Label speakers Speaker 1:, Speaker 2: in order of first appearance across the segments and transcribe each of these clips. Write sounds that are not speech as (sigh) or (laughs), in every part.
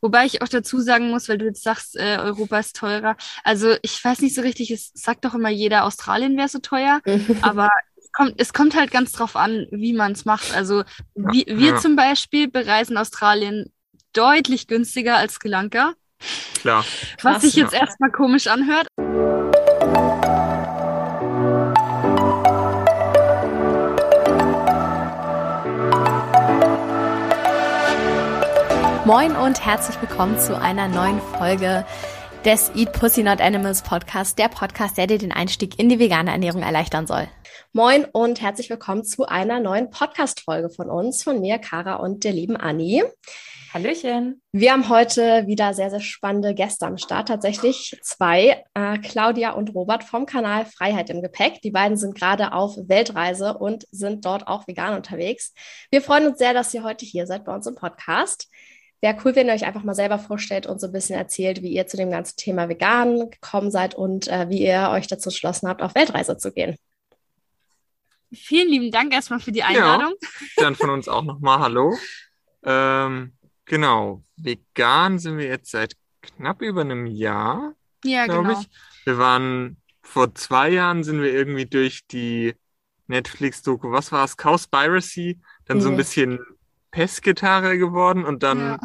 Speaker 1: Wobei ich auch dazu sagen muss, weil du jetzt sagst, äh, Europa ist teurer. Also ich weiß nicht so richtig, es sagt doch immer jeder, Australien wäre so teuer, (laughs) aber es kommt, es kommt halt ganz drauf an, wie man es macht. Also wie, wir
Speaker 2: Ja.
Speaker 1: zum Beispiel bereisen Australien deutlich günstiger als Sri Lanka,
Speaker 2: Klar.
Speaker 1: was
Speaker 3: Krass,
Speaker 1: sich jetzt
Speaker 2: ja.
Speaker 1: erstmal komisch anhört.
Speaker 3: Moin und herzlich willkommen zu einer neuen Folge des Eat Pussy Not Animals Podcast, der Podcast, der dir den Einstieg in die vegane Ernährung erleichtern soll.
Speaker 4: Moin und herzlich willkommen zu einer neuen Podcast-Folge von uns, von mir, Kara und der lieben Anni.
Speaker 5: Hallöchen.
Speaker 4: Wir haben heute wieder sehr, sehr spannende Gäste am Start. Tatsächlich zwei, äh, Claudia und Robert vom Kanal Freiheit im Gepäck. Die beiden sind gerade auf Weltreise und sind dort auch vegan unterwegs. Wir freuen uns sehr, dass ihr heute hier seid bei uns im Podcast. Wäre cool, wenn ihr euch einfach mal selber vorstellt und so ein bisschen erzählt, wie ihr zu dem ganzen Thema vegan gekommen seid und äh, wie ihr euch dazu entschlossen habt, auf Weltreise zu gehen.
Speaker 1: Vielen lieben Dank erstmal für die Einladung.
Speaker 2: Dann von uns auch nochmal Hallo. Ähm, genau. Vegan sind wir jetzt seit knapp über einem Jahr,
Speaker 1: Ja,
Speaker 2: glaube
Speaker 1: genau.
Speaker 2: ich. Wir waren vor zwei Jahren sind wir irgendwie durch die Netflix-Doku, was war es? Cowspiracy, dann so ein
Speaker 4: Mhm.
Speaker 2: bisschen Pestgitarre geworden und dann
Speaker 1: Ja.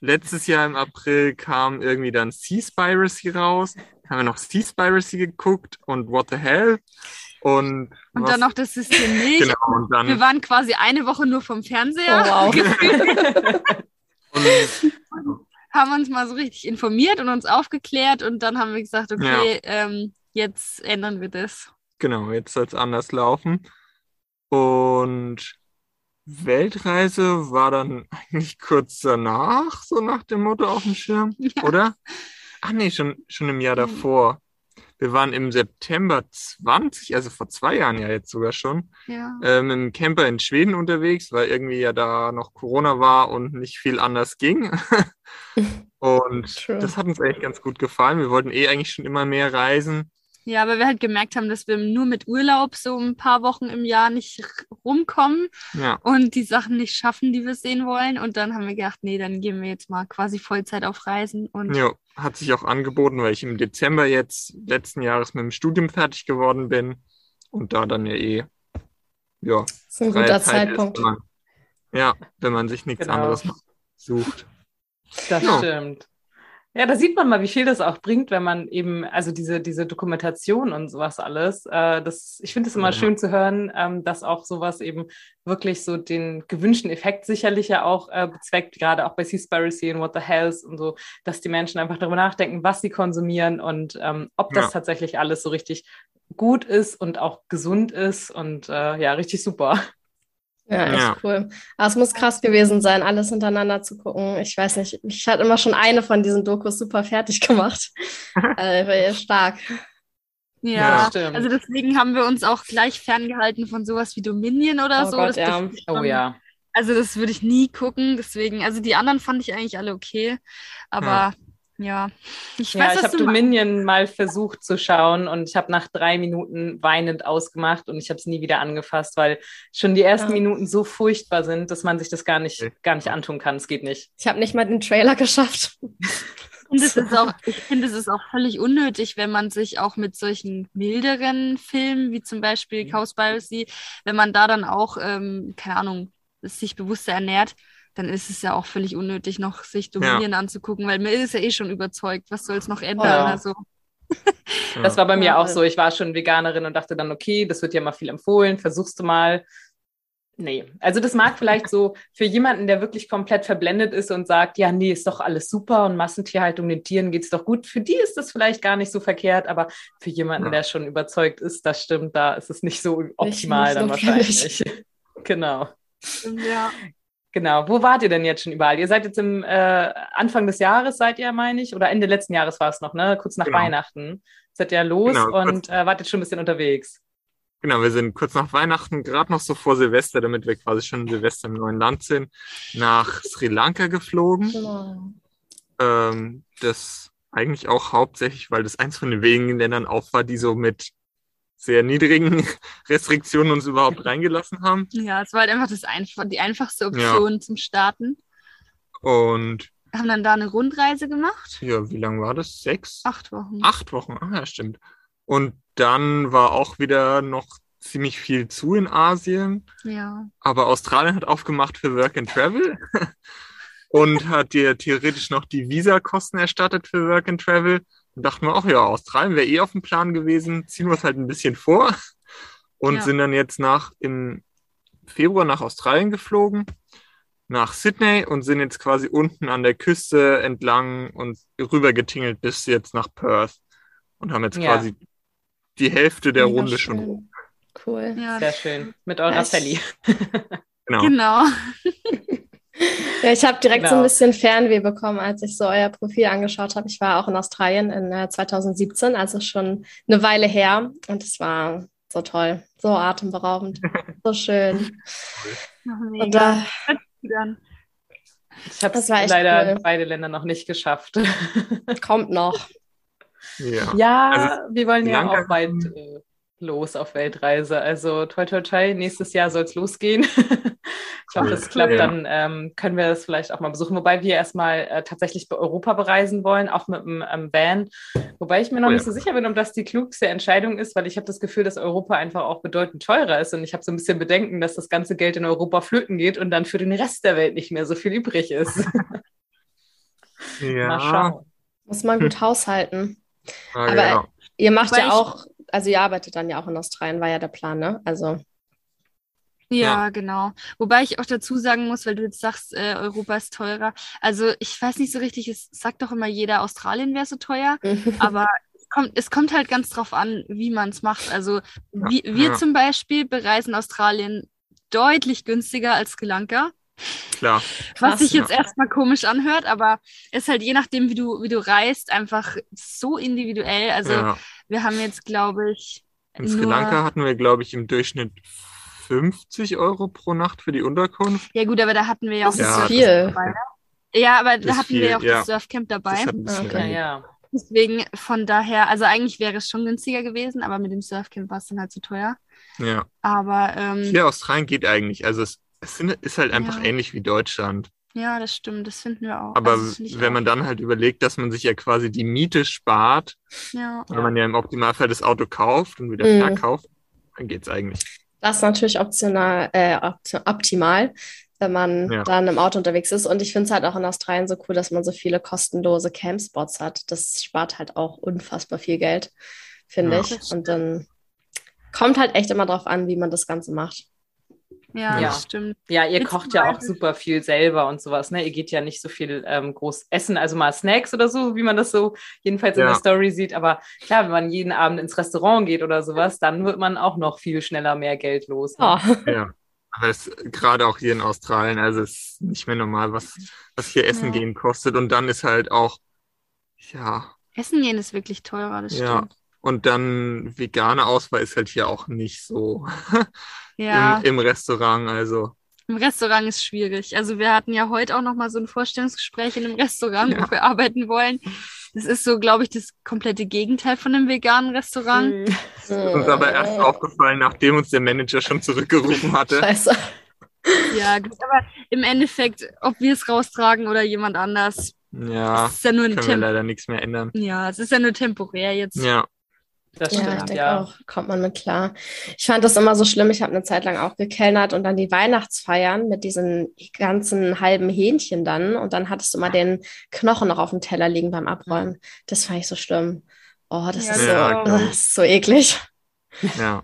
Speaker 2: letztes Jahr im April kam irgendwie dann Seaspiracy raus. Haben wir noch Seaspiracy geguckt und What the Hell? Und,
Speaker 1: Und
Speaker 2: was-
Speaker 1: dann noch das System Milch.
Speaker 2: Genau, und dann
Speaker 1: Wir waren quasi eine Woche nur vom Fernseher.
Speaker 4: Oh, wow. (laughs)
Speaker 2: und,
Speaker 1: haben uns mal so richtig informiert und uns aufgeklärt und dann haben wir gesagt, okay, ähm, jetzt ändern wir das.
Speaker 2: Genau, jetzt soll es anders laufen. Und Weltreise war dann eigentlich kurz danach, so nach dem Motto auf dem Schirm, (laughs)
Speaker 1: Ja.
Speaker 2: oder? Ach nee, schon, schon im Jahr davor. Wir waren im September 20, also vor zwei Jahren ja jetzt sogar schon,
Speaker 1: Ja.
Speaker 2: äh, mit dem Camper in Schweden unterwegs, weil irgendwie ja da noch Corona war und nicht viel anders ging. (laughs) Und
Speaker 4: True.
Speaker 2: das hat uns eigentlich ganz gut gefallen. Wir wollten eh eigentlich schon immer mehr reisen.
Speaker 1: Ja, aber wir halt gemerkt haben, dass wir nur mit Urlaub so ein paar Wochen im Jahr nicht rumkommen
Speaker 2: Ja.
Speaker 1: und die Sachen nicht schaffen, die wir sehen wollen. Und dann haben wir gedacht, nee, dann gehen wir jetzt mal quasi Vollzeit auf Reisen. Und
Speaker 2: Ja, hat sich auch angeboten, weil ich im Dezember jetzt letzten Jahres mit dem Studium fertig geworden bin und da dann ja eh, ja,
Speaker 4: Das ist ein
Speaker 2: freie
Speaker 4: guter
Speaker 2: Zeit
Speaker 4: Zeitpunkt.
Speaker 2: Ist, wenn man, ja, wenn man sich nichts
Speaker 5: Genau.
Speaker 2: anderes sucht.
Speaker 5: Das
Speaker 2: Ja.
Speaker 5: stimmt. Ja, da sieht man mal, wie viel das auch bringt, wenn man eben, also diese, diese Dokumentation und sowas alles, äh, das, ich finde es immer
Speaker 2: Ja.
Speaker 5: schön zu hören, ähm, dass auch sowas eben wirklich so den gewünschten Effekt sicherlich ja auch äh, bezweckt, gerade auch bei Seaspiracy und What the Hells und so, dass die Menschen einfach darüber nachdenken, was sie konsumieren und ähm, ob das
Speaker 2: Ja.
Speaker 5: tatsächlich alles so richtig gut ist und auch gesund ist und äh, ja, richtig super.
Speaker 4: Ja, echt
Speaker 2: Ja.
Speaker 4: cool. Aber es muss krass gewesen sein, alles hintereinander zu gucken. Ich weiß nicht, ich hatte immer schon eine von diesen Dokus super fertig (laughs) gemacht. äh, stark.
Speaker 1: ja,
Speaker 2: Ja,
Speaker 5: stimmt.
Speaker 1: also deswegen haben wir uns auch gleich ferngehalten von sowas wie Dominion oder
Speaker 4: Oh
Speaker 1: so.
Speaker 4: Gott,
Speaker 1: das,
Speaker 4: ja.
Speaker 5: Oh
Speaker 1: schon-
Speaker 5: ja.
Speaker 1: Also das würde ich nie gucken, deswegen, also die anderen fand ich eigentlich alle okay, aber ja, ich
Speaker 5: Ja,
Speaker 1: weiß,
Speaker 5: ich
Speaker 1: was
Speaker 5: habe. Dominion mal versucht zu schauen und ich habe nach drei Minuten weinend ausgemacht und ich habe es nie wieder angefasst, weil schon die ersten
Speaker 4: Ja.
Speaker 5: Minuten so furchtbar sind, dass man sich das gar nicht, gar nicht antun kann. Es geht nicht.
Speaker 4: Ich habe nicht mal den Trailer geschafft.
Speaker 1: Und es ist auch, ich finde, es ist auch völlig unnötig, wenn man sich auch mit solchen milderen Filmen, wie zum Beispiel
Speaker 5: Mhm.
Speaker 1: Cowspiracy, wenn man da dann auch, ähm, keine Ahnung, sich bewusster ernährt, dann ist es ja auch völlig unnötig, noch sich Dominion anzugucken, weil mir ist ja eh schon überzeugt, was soll es noch ändern?
Speaker 5: Ja.
Speaker 1: Also,
Speaker 2: Ja.
Speaker 5: Das war bei mir
Speaker 4: Ja,
Speaker 5: auch so. Ich war schon Veganerin und dachte dann, okay, das wird ja mal viel empfohlen, versuchst du mal. Nee, also das mag vielleicht so für jemanden, der wirklich komplett verblendet ist und sagt, ja, nee, ist doch alles super und Massentierhaltung den Tieren geht's doch gut. Für die ist das vielleicht gar nicht so verkehrt, aber für jemanden,
Speaker 2: Ja.
Speaker 5: der schon überzeugt ist, das stimmt, da ist es nicht so optimal
Speaker 4: nicht
Speaker 5: dann (laughs) wahrscheinlich. genau.
Speaker 1: ja.
Speaker 5: Genau. Wo wart ihr denn jetzt schon überall? Ihr seid jetzt im äh, Anfang des Jahres, seid ihr, meine ich, oder Ende letzten Jahres war es noch, ne? Kurz nach
Speaker 2: Genau.
Speaker 5: Weihnachten. Seid ihr los
Speaker 2: Genau,
Speaker 5: und äh, wart jetzt schon ein bisschen unterwegs.
Speaker 2: Genau, wir sind kurz nach Weihnachten, gerade noch so vor Silvester, damit wir quasi schon Silvester im neuen Land sind, nach Sri Lanka geflogen.
Speaker 4: Genau.
Speaker 2: Ähm, das eigentlich auch hauptsächlich, weil das eins von den wenigen Ländern auch war, die so mit sehr niedrigen (laughs) Restriktionen uns überhaupt reingelassen haben.
Speaker 1: Ja, es war halt einfach das einfach, die einfachste Option zum Starten.
Speaker 2: Und
Speaker 1: haben dann da eine Rundreise gemacht.
Speaker 2: Ja, wie lange war das? Sechs?
Speaker 1: Acht Wochen.
Speaker 2: Acht Wochen, ah ja, stimmt. Und dann war auch wieder noch ziemlich viel zu in Asien.
Speaker 1: Ja.
Speaker 2: Aber Australien hat aufgemacht für Work and Travel (laughs) und hat dir theoretisch noch die Visakosten erstattet für Work and Travel. Und dachten wir auch, ja, Australien wäre eh auf dem Plan gewesen, ziehen wir es halt ein bisschen vor und
Speaker 1: Ja.
Speaker 2: sind dann jetzt nach im Februar nach Australien geflogen, nach Sydney und sind jetzt quasi unten an der Küste entlang und rüber getingelt bis jetzt nach Perth und haben jetzt
Speaker 5: Ja.
Speaker 2: quasi die Hälfte der
Speaker 4: Mega
Speaker 2: Runde schon
Speaker 4: schön.
Speaker 2: rum.
Speaker 4: Cool.
Speaker 1: Ja,
Speaker 5: Sehr schön. Mit eurer Sally.
Speaker 2: Genau.
Speaker 1: genau.
Speaker 4: Ja, ich habe direkt so ein
Speaker 5: Genau.
Speaker 4: bisschen Fernweh bekommen, als ich so euer Profil angeschaut habe. Ich war auch in Australien in äh, 2017, also schon eine Weile her. Und es war so toll, so atemberaubend, (laughs) so schön. Und
Speaker 1: Mega.
Speaker 4: da.
Speaker 5: Ich habe
Speaker 4: Das
Speaker 5: es leider
Speaker 4: cool.
Speaker 5: in beide Länder noch nicht geschafft. (laughs)
Speaker 4: kommt noch.
Speaker 2: Ja.
Speaker 5: Ja,
Speaker 2: Also,
Speaker 5: wir wollen ja auch bald äh, los auf Weltreise. Also toi toi toi, nächstes Jahr soll es losgehen. (laughs) ich hoffe, es klappt.
Speaker 2: Ja.
Speaker 5: Dann ähm, können wir das vielleicht auch mal besuchen. Wobei wir erstmal äh, tatsächlich bei Europa bereisen wollen, auch mit einem ähm, Van. Wobei ich mir noch
Speaker 2: Oh ja.
Speaker 5: nicht so sicher bin, ob das die klugste Entscheidung ist, weil ich habe das Gefühl, dass Europa einfach auch bedeutend teurer ist. Und ich habe so ein bisschen Bedenken, dass das ganze Geld in Europa flöten geht und dann für den Rest der Welt nicht mehr so viel übrig ist.
Speaker 2: ja. (laughs)
Speaker 5: mal schauen.
Speaker 4: Muss man gut haushalten.
Speaker 2: Ah,
Speaker 4: Aber-
Speaker 2: genau.
Speaker 4: Ihr macht
Speaker 1: Weil
Speaker 4: ja auch, also ihr arbeitet dann ja auch in Australien, war ja der Plan, ne? Also,
Speaker 1: Ja, genau. Wobei ich auch dazu sagen muss, weil du jetzt sagst, äh, Europa ist teurer. Also ich weiß nicht so richtig, es sagt doch immer jeder, Australien wäre so teuer, (laughs) aber es kommt, es kommt halt ganz drauf an, wie man es macht. Also wie, wir
Speaker 2: ja.
Speaker 1: zum Beispiel bereisen Australien deutlich günstiger als Sri Lanka.
Speaker 2: Klar.
Speaker 1: Was sich jetzt
Speaker 2: ja.
Speaker 1: erstmal komisch anhört, aber ist halt je nachdem, wie du, wie du reist, einfach so individuell. Also
Speaker 2: ja.
Speaker 1: wir haben jetzt, glaube ich,
Speaker 2: In Sri Lanka hatten wir, glaube ich, im Durchschnitt 50 Euro pro Nacht für die Unterkunft.
Speaker 1: Ja gut, aber da hatten wir ja auch
Speaker 4: Das
Speaker 1: Surfcamp
Speaker 4: viel.
Speaker 1: dabei. Ne? Ja, aber da hatten wir
Speaker 2: viel,
Speaker 1: ja auch
Speaker 2: ja.
Speaker 1: das Surfcamp dabei.
Speaker 2: Das
Speaker 4: Okay.
Speaker 5: Ja, ja.
Speaker 1: Deswegen von daher, also eigentlich wäre es schon günstiger gewesen, aber mit dem Surfcamp war es dann halt zu teuer.
Speaker 2: ja.
Speaker 1: Aber ähm,
Speaker 2: Hier Australien geht eigentlich. Also es, es sind, ist halt einfach
Speaker 1: Ja.
Speaker 2: ähnlich wie Deutschland.
Speaker 1: ja, das stimmt, das finden wir auch.
Speaker 2: Aber
Speaker 1: Also
Speaker 2: wenn
Speaker 1: auch.
Speaker 2: man dann halt überlegt, dass man sich ja quasi die Miete spart,
Speaker 1: ja.
Speaker 2: weil man ja im Optimalfall das Auto kauft und wieder
Speaker 4: Mhm.
Speaker 2: verkauft, dann geht's eigentlich.
Speaker 4: Das ist natürlich optional, äh, opt optimal, wenn man
Speaker 2: Ja.
Speaker 4: dann im Auto unterwegs ist. Und ich finde es halt auch in Australien so cool, dass man so viele kostenlose Campspots hat. Das spart halt auch unfassbar viel Geld, finde
Speaker 2: Ja.
Speaker 4: ich. Und dann kommt halt echt immer drauf an, wie man das Ganze macht.
Speaker 1: Ja,
Speaker 5: Ja.
Speaker 1: das stimmt.
Speaker 5: Ja, ihr
Speaker 1: Jetzt
Speaker 5: kocht ja auch super viel selber und sowas, ne? Ihr geht ja nicht so viel ähm, groß essen, also mal Snacks oder so, wie man das so jedenfalls in
Speaker 2: Ja.
Speaker 5: der Story sieht. Aber klar, wenn man jeden Abend ins Restaurant geht oder sowas, dann wird man auch noch viel schneller mehr Geld los. Ne?
Speaker 4: Ja.
Speaker 2: Ja. Aber es gerade auch hier in Australien, also es ist nicht mehr normal, was, was hier Essen
Speaker 1: Ja.
Speaker 2: gehen kostet. Und dann ist halt auch, ja,
Speaker 1: Essen gehen ist wirklich teurer, das
Speaker 2: Ja.
Speaker 1: stimmt.
Speaker 2: und dann vegane Auswahl ist halt hier auch nicht so (laughs)
Speaker 1: Ja,
Speaker 2: im, im Restaurant. Also,
Speaker 1: im Restaurant ist schwierig. Also wir hatten ja heute auch noch mal so ein Vorstellungsgespräch in einem Restaurant,
Speaker 2: Ja.
Speaker 1: wo wir arbeiten wollen. Das ist so, glaube ich, das komplette Gegenteil von einem veganen Restaurant.
Speaker 5: Mhm.
Speaker 2: ist uns aber erst aufgefallen, nachdem uns der Manager schon zurückgerufen hatte.
Speaker 4: Scheiße.
Speaker 1: Ja, gut, aber im Endeffekt, ob wir es raustragen oder jemand anders,
Speaker 2: Ja,
Speaker 1: es ist ja nur ein
Speaker 2: können wir leider nichts mehr ändern.
Speaker 1: Ja, es ist ja nur temporär jetzt.
Speaker 2: Ja,
Speaker 5: Das
Speaker 4: Ja, ich
Speaker 5: stimmt,
Speaker 4: denke
Speaker 5: ja.
Speaker 4: auch, kommt man mit klar. Ich fand das immer so schlimm. Ich habe eine Zeit lang auch gekellnert und dann die Weihnachtsfeiern mit diesen ganzen halben Hähnchen dann und dann hattest du mal den Knochen noch auf dem Teller liegen beim Abräumen. Das fand ich so schlimm. Oh, das
Speaker 1: Ja,
Speaker 4: ist so, das ist so eklig.
Speaker 2: ja,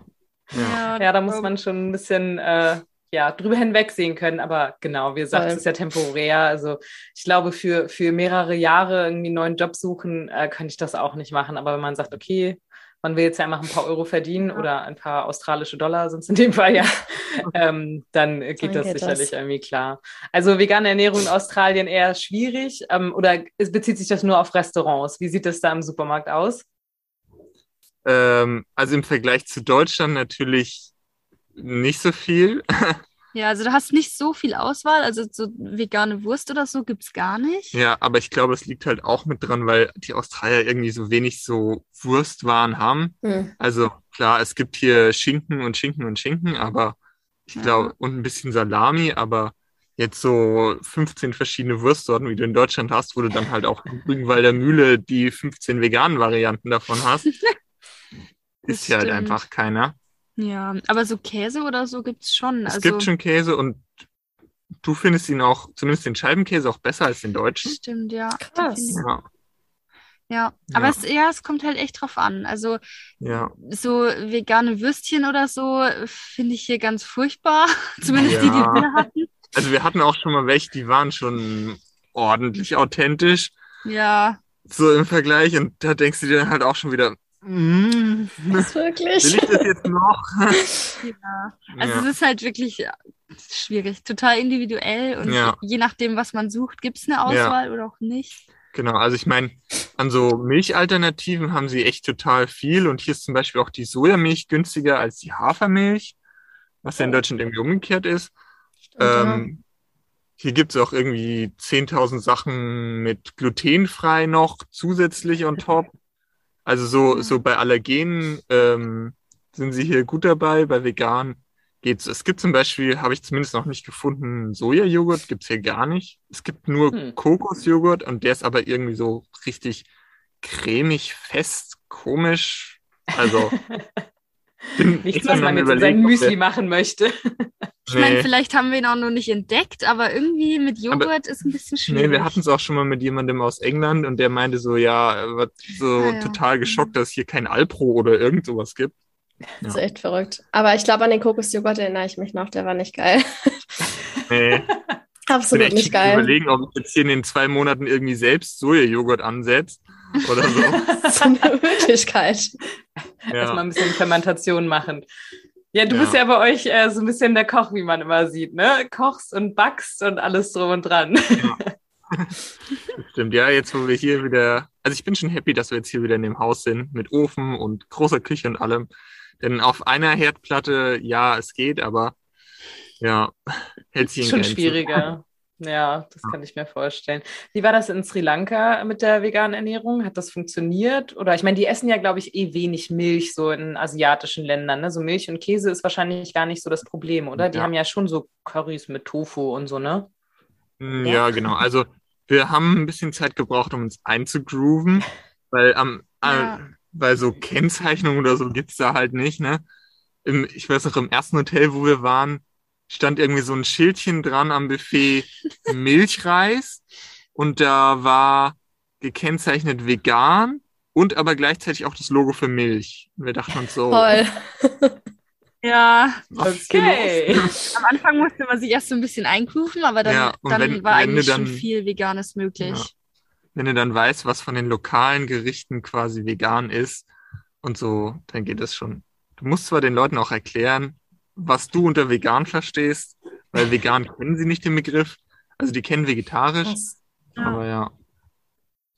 Speaker 2: ja.
Speaker 5: Ja, da muss man schon ein bisschen äh, ja, drüber hinwegsehen können. Aber genau, wie gesagt,
Speaker 4: Voll.
Speaker 5: es ist ja temporär. Also ich glaube, für, für mehrere Jahre irgendwie einen neuen Job suchen, äh, könnte ich das auch nicht machen. Aber wenn man sagt, okay, man will jetzt ja einfach ein paar Euro verdienen oder ein paar australische Dollar sind es in dem Fall ja, (laughs) (laughs) ähm, dann äh, geht
Speaker 4: Dann
Speaker 5: das
Speaker 4: geht
Speaker 5: sicherlich
Speaker 4: das.
Speaker 5: irgendwie klar. Also vegane Ernährung in Australien eher schwierig ähm, oder es bezieht sich das nur auf Restaurants? Wie sieht das da im Supermarkt aus?
Speaker 2: Ähm, also im Vergleich zu Deutschland natürlich nicht so viel. (laughs)
Speaker 1: Ja, also du hast nicht so viel Auswahl. Also so vegane Wurst oder so gibt's gar nicht.
Speaker 2: Ja, aber ich glaube, es liegt halt auch mit dran, weil die Australier irgendwie so wenig so Wurstwaren haben.
Speaker 4: Hm.
Speaker 2: Also klar, es gibt hier Schinken und Schinken und Schinken, aber ich
Speaker 1: Ja.
Speaker 2: glaube, und ein bisschen Salami, aber jetzt so 15 verschiedene Wurstsorten, wie du in Deutschland hast, wo du dann halt auch in Rügenwalder Mühle die 15 veganen Varianten davon hast. (laughs) ist hier halt einfach keiner.
Speaker 1: Ja, aber so Käse oder so gibt's schon.
Speaker 2: Es
Speaker 1: also,
Speaker 2: gibt schon Käse und du findest ihn auch, zumindest den Scheibenkäse, auch besser als den deutschen.
Speaker 1: Stimmt, ja.
Speaker 4: Krass.
Speaker 2: Ja,
Speaker 1: Ja, aber
Speaker 2: Ja.
Speaker 1: Es, ja, es kommt halt echt drauf an. Also
Speaker 2: ja.
Speaker 1: so vegane Würstchen oder so finde ich hier ganz furchtbar. (laughs) Zumindest die, die
Speaker 2: Ja.
Speaker 1: wir hatten.
Speaker 2: Also wir hatten auch schon mal welche, die waren schon ordentlich authentisch,
Speaker 1: Ja,
Speaker 2: so im Vergleich. Und da denkst du dir dann halt auch schon wieder, mm,
Speaker 4: Das
Speaker 2: will
Speaker 4: wirklich.
Speaker 2: ich das jetzt noch? (laughs)
Speaker 1: ja. Also
Speaker 2: ja.
Speaker 1: es ist halt wirklich ja, schwierig, total individuell und
Speaker 2: Ja.
Speaker 1: je nachdem, was man sucht, gibt es eine Auswahl oder auch nicht.
Speaker 2: Genau, also ich meine, an so Milchalternativen haben sie echt total viel und hier ist zum Beispiel auch die Sojamilch günstiger als die Hafermilch, was ja in
Speaker 4: Oh.
Speaker 2: Deutschland irgendwie umgekehrt ist.
Speaker 4: Stimmt, ja.
Speaker 2: Ähm, hier gibt's auch irgendwie 10.000 Sachen mit glutenfrei noch zusätzlich on top. Also so,
Speaker 1: Ja.
Speaker 2: so bei Allergenen ähm, sind sie hier gut dabei, bei vegan geht's. Es gibt zum Beispiel, habe ich zumindest noch nicht gefunden, Sojajoghurt gibt's hier gar nicht. Es gibt nur
Speaker 5: Hm.
Speaker 2: Kokosjoghurt und der ist aber irgendwie so richtig cremig, fest, komisch. Also (laughs)
Speaker 5: Nichts, was man jetzt in
Speaker 2: Überlegen,
Speaker 5: sein
Speaker 2: ob
Speaker 5: Müsli machen möchte.
Speaker 1: Ich meine,
Speaker 2: Nee.
Speaker 1: vielleicht haben wir ihn auch noch nicht entdeckt, aber irgendwie mit Joghurt ist ein bisschen schwierig.
Speaker 2: Nee, wir hatten es auch schon mal mit jemandem aus England und der meinte so, ja, er war so
Speaker 1: Ah, ja.
Speaker 2: total geschockt, dass es hier kein Alpro oder irgend sowas gibt.
Speaker 4: Das ist echt verrückt. Aber ich glaube, an den Kokosjoghurt erinnere ich mich noch. Der war nicht geil.
Speaker 2: Nee, (laughs) ich bin
Speaker 4: Absolut nicht geil.
Speaker 2: überlegen, ob ich jetzt hier in den zwei Monaten irgendwie selbst Sojajoghurt ansetze oder so. (laughs)
Speaker 4: Das ist eine Möglichkeit.
Speaker 5: Erstmal
Speaker 2: ja.
Speaker 5: ein bisschen Fermentation machen. Ja, du
Speaker 2: Ja.
Speaker 5: bist ja bei euch äh, so ein bisschen der Koch, wie man immer sieht, ne? Kochst und backst und alles drum und dran.
Speaker 2: Das (laughs) Stimmt, ja, jetzt wo wir hier wieder, also ich bin schon happy, dass wir jetzt hier wieder in dem Haus sind, mit Ofen und großer Küche und allem. Denn auf einer Herdplatte, ja, es geht, aber ja, (laughs) hält sich in
Speaker 5: Schon
Speaker 2: Grenzen.
Speaker 5: schwieriger. Ja, das kann ich mir vorstellen. Wie war das in Sri Lanka mit der veganen Ernährung? Hat das funktioniert? Oder ich meine, die essen ja, glaube ich, eh wenig Milch so in asiatischen Ländern. Ne? So Milch und Käse ist wahrscheinlich gar nicht so das Problem, oder? Die
Speaker 2: Ja.
Speaker 5: haben ja schon so Currys mit Tofu und so, ne?
Speaker 2: Mm, Ja, genau. Also wir haben ein bisschen Zeit gebraucht, um uns einzugrooven, (laughs) weil am,
Speaker 1: Ja.
Speaker 2: äh, weil so Kennzeichnungen oder so gibt's da halt nicht, ne? Im, ich weiß noch, im ersten Hotel, wo wir waren, stand irgendwie so ein Schildchen dran am Buffet Milchreis und da war gekennzeichnet vegan und aber gleichzeitig auch das Logo für Milch. Und wir dachten uns so,
Speaker 4: Toll.
Speaker 1: Ja,
Speaker 5: Okay.
Speaker 1: am Anfang musste man sich erst so ein bisschen eingrooven, aber dann,
Speaker 2: Ja,
Speaker 1: dann
Speaker 2: wenn-
Speaker 1: war
Speaker 2: wenn
Speaker 1: eigentlich
Speaker 2: dann-
Speaker 1: schon viel Veganes möglich.
Speaker 2: Ja. wenn du dann weißt, was von den lokalen Gerichten quasi vegan ist und so, dann geht es schon. Du musst zwar den Leuten auch erklären, was du unter vegan verstehst, weil vegan (laughs) kennen sie nicht den Begriff. Also die kennen vegetarisch.
Speaker 1: Ja.
Speaker 2: aber ja.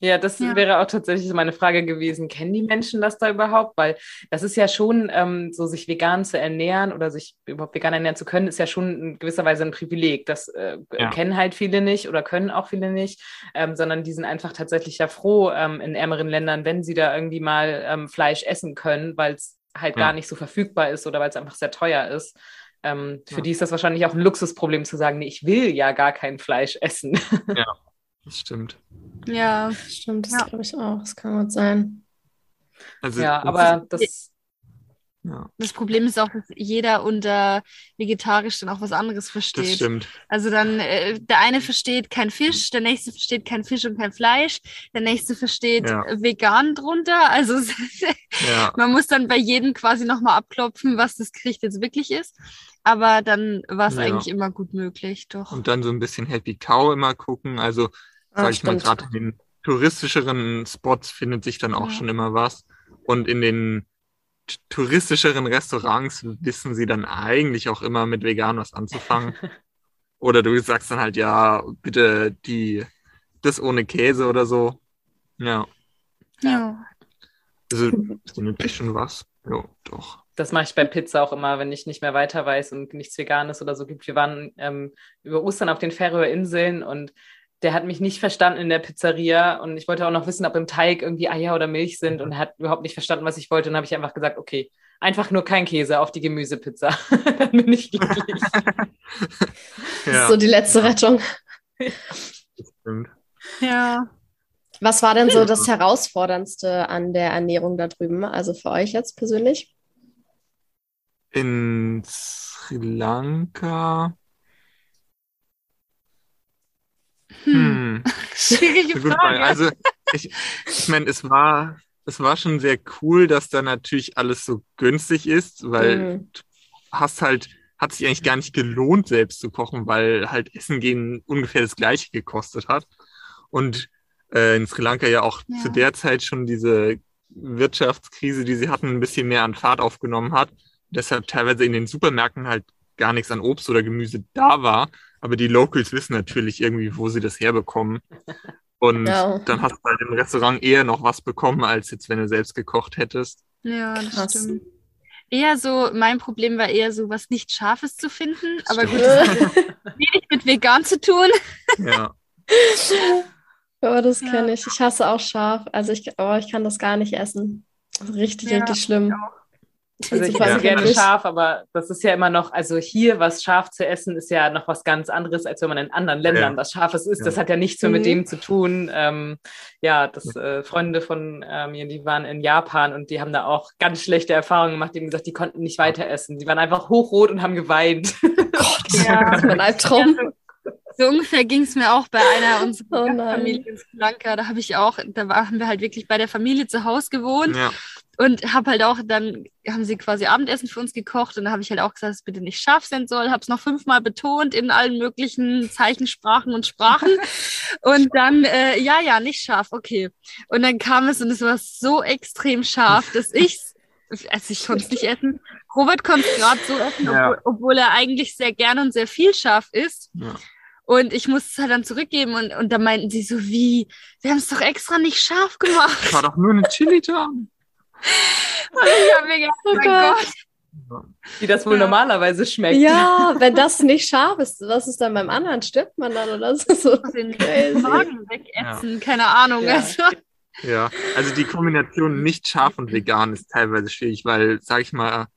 Speaker 5: Ja, das
Speaker 1: Ja.
Speaker 5: wäre auch tatsächlich so meine Frage gewesen. Kennen die Menschen das da überhaupt? Weil das ist ja schon, ähm, so sich vegan zu ernähren oder sich überhaupt vegan ernähren zu können, ist ja schon in gewisser Weise ein Privileg. Das äh,
Speaker 2: Ja.
Speaker 5: kennen halt viele nicht oder können auch viele nicht, ähm, sondern die sind einfach tatsächlich ja froh ähm, in ärmeren Ländern, wenn sie da irgendwie mal ähm, Fleisch essen können, weil es halt
Speaker 2: Ja.
Speaker 5: gar nicht so verfügbar ist oder weil es einfach sehr teuer ist. Ähm, für
Speaker 2: Ja.
Speaker 5: die ist das wahrscheinlich auch ein Luxusproblem zu sagen, nee, ich will ja gar kein Fleisch essen. (laughs)
Speaker 2: Das stimmt.
Speaker 1: Ja,
Speaker 4: Stimmt, das
Speaker 1: Ja.
Speaker 4: glaube ich auch. Das kann gut sein.
Speaker 2: Also
Speaker 5: ja, aber das
Speaker 2: ja,
Speaker 1: das Problem ist auch, dass jeder unter vegetarisch dann auch was anderes
Speaker 2: das
Speaker 1: versteht.
Speaker 2: stimmt.
Speaker 1: Also dann, äh, der eine versteht kein Fisch, der nächste versteht kein Fisch und kein Fleisch, der nächste versteht
Speaker 2: Ja.
Speaker 1: vegan drunter. Also
Speaker 2: Ja, (laughs)
Speaker 1: man muss dann bei jedem quasi nochmal abklopfen, was das Gericht jetzt wirklich ist. Aber dann war es eigentlich immer gut möglich, doch.
Speaker 2: und dann so ein bisschen Happy Cow immer gucken. Also
Speaker 4: Ah,
Speaker 2: sag ich mal,
Speaker 4: stimmt.
Speaker 2: gerade in den touristischeren Spots findet sich dann auch schon immer was. Und in den touristischeren Restaurants wissen sie dann eigentlich auch immer mit vegan was anzufangen. (laughs) oder du sagst dann halt, ja, bitte die, das ohne Käse oder so. Ja,
Speaker 1: Ja.
Speaker 2: also findet sich schon was. Ja, doch.
Speaker 5: Das mache ich bei Pizza auch immer, wenn ich nicht mehr weiter weiß und nichts Veganes oder so gibt. Wir waren ähm, über Ostern auf den Färöerinseln und der hat mich nicht verstanden in der Pizzeria und ich wollte auch noch wissen, ob im Teig irgendwie Eier oder Milch sind und er hat überhaupt nicht verstanden, was ich wollte. Und dann habe ich einfach gesagt, okay, Einfach nur kein Käse auf die Gemüsepizza. (laughs) Dann bin ich glücklich. (laughs)
Speaker 4: Das ist so die letzte Rettung.
Speaker 2: das stimmt.
Speaker 1: Ja.
Speaker 4: Was war denn so das Herausforderndste an der Ernährung da drüben? Also für euch jetzt persönlich?
Speaker 2: In Sri Lanka. Hm.
Speaker 1: Schwierige (laughs)
Speaker 2: Gute
Speaker 1: Frage.
Speaker 2: Also ich, ich meine, es war, es war schon sehr cool, dass da natürlich alles so günstig ist, weil
Speaker 4: Mhm.
Speaker 2: du hast halt, hat sich eigentlich gar nicht gelohnt, selbst zu kochen, weil halt Essen gehen ungefähr das Gleiche gekostet hat. Und äh, in Sri Lanka ja auch
Speaker 1: Ja.
Speaker 2: zu der Zeit schon diese Wirtschaftskrise, die sie hatten, ein bisschen mehr an Fahrt aufgenommen hat. Deshalb teilweise in den Supermärkten halt gar nichts an Obst oder Gemüse da war. Aber die Locals wissen natürlich irgendwie, wo sie das herbekommen. Und
Speaker 4: Ja.
Speaker 2: dann hast du halt im Restaurant eher noch was bekommen, als jetzt, wenn du selbst gekocht hättest.
Speaker 1: Ja, das
Speaker 4: Krass.
Speaker 1: stimmt. Eher so, mein Problem war eher so, was nicht Scharfes zu finden. Aber gut,
Speaker 4: Ja,
Speaker 1: das hat wenig mit vegan zu tun.
Speaker 2: Ja.
Speaker 4: aber (laughs) das
Speaker 1: Ja.
Speaker 4: kenne ich. Ich hasse auch scharf. Also ich, oh, ich kann das gar nicht essen. Ist richtig,
Speaker 1: Ja,
Speaker 4: richtig schlimm.
Speaker 5: Also ich esse gerne scharf, aber das ist ja immer noch, also hier was scharf zu essen, ist ja noch was ganz anderes, als wenn man in anderen Ländern
Speaker 2: Ja.
Speaker 5: was Scharfes isst.
Speaker 2: Ja.
Speaker 5: Das hat ja nichts mehr mit
Speaker 4: Mhm.
Speaker 5: dem zu tun. Ähm, ja, das äh, Freunde von äh, mir, die waren in Japan und die haben da auch ganz schlechte Erfahrungen gemacht. Die haben gesagt, die konnten nicht weiter essen. Die waren einfach hochrot und haben geweint. (laughs)
Speaker 1: Ja.
Speaker 4: Das ist mein Albtraum.
Speaker 1: So, ungefähr ging es mir auch bei einer unserer
Speaker 4: Oh nein.
Speaker 1: Gastfamilien in Sri Lanka. Da habe ich auch, da war- haben wir halt wirklich bei der Familie zu Hause gewohnt
Speaker 2: Ja.
Speaker 1: Und habe halt auch, dann haben sie quasi Abendessen für uns gekocht und da habe ich halt auch gesagt, dass es bitte nicht scharf sein soll. Habe es noch fünfmal betont in allen möglichen Zeichensprachen und Sprachen. (laughs) und dann, äh, ja, ja, nicht scharf, okay. Und dann kam es und es war so extrem scharf, dass (laughs) ich also ich konnte es nicht essen. Robert konnte es gerade so essen,
Speaker 2: Ja.
Speaker 1: obwohl, obwohl er eigentlich sehr gern und sehr viel scharf isst.
Speaker 2: Ja.
Speaker 1: Und ich musste es halt dann zurückgeben und, und da meinten sie so, wie, wir haben es doch extra nicht scharf gemacht.
Speaker 2: War doch nur eine Chili da.
Speaker 1: Und ich habe mir gedacht, oh mein Gott.
Speaker 5: Wie das wohl
Speaker 1: Ja.
Speaker 5: normalerweise schmeckt.
Speaker 4: Ja, wenn das nicht scharf ist, was ist dann beim anderen? Stirbt man dann oder so? so.
Speaker 1: den. Magen wegätzen, keine Ahnung.
Speaker 5: Ja.
Speaker 1: Also,
Speaker 2: Ja, also die Kombination nicht scharf und vegan ist teilweise schwierig, weil, sag ich mal,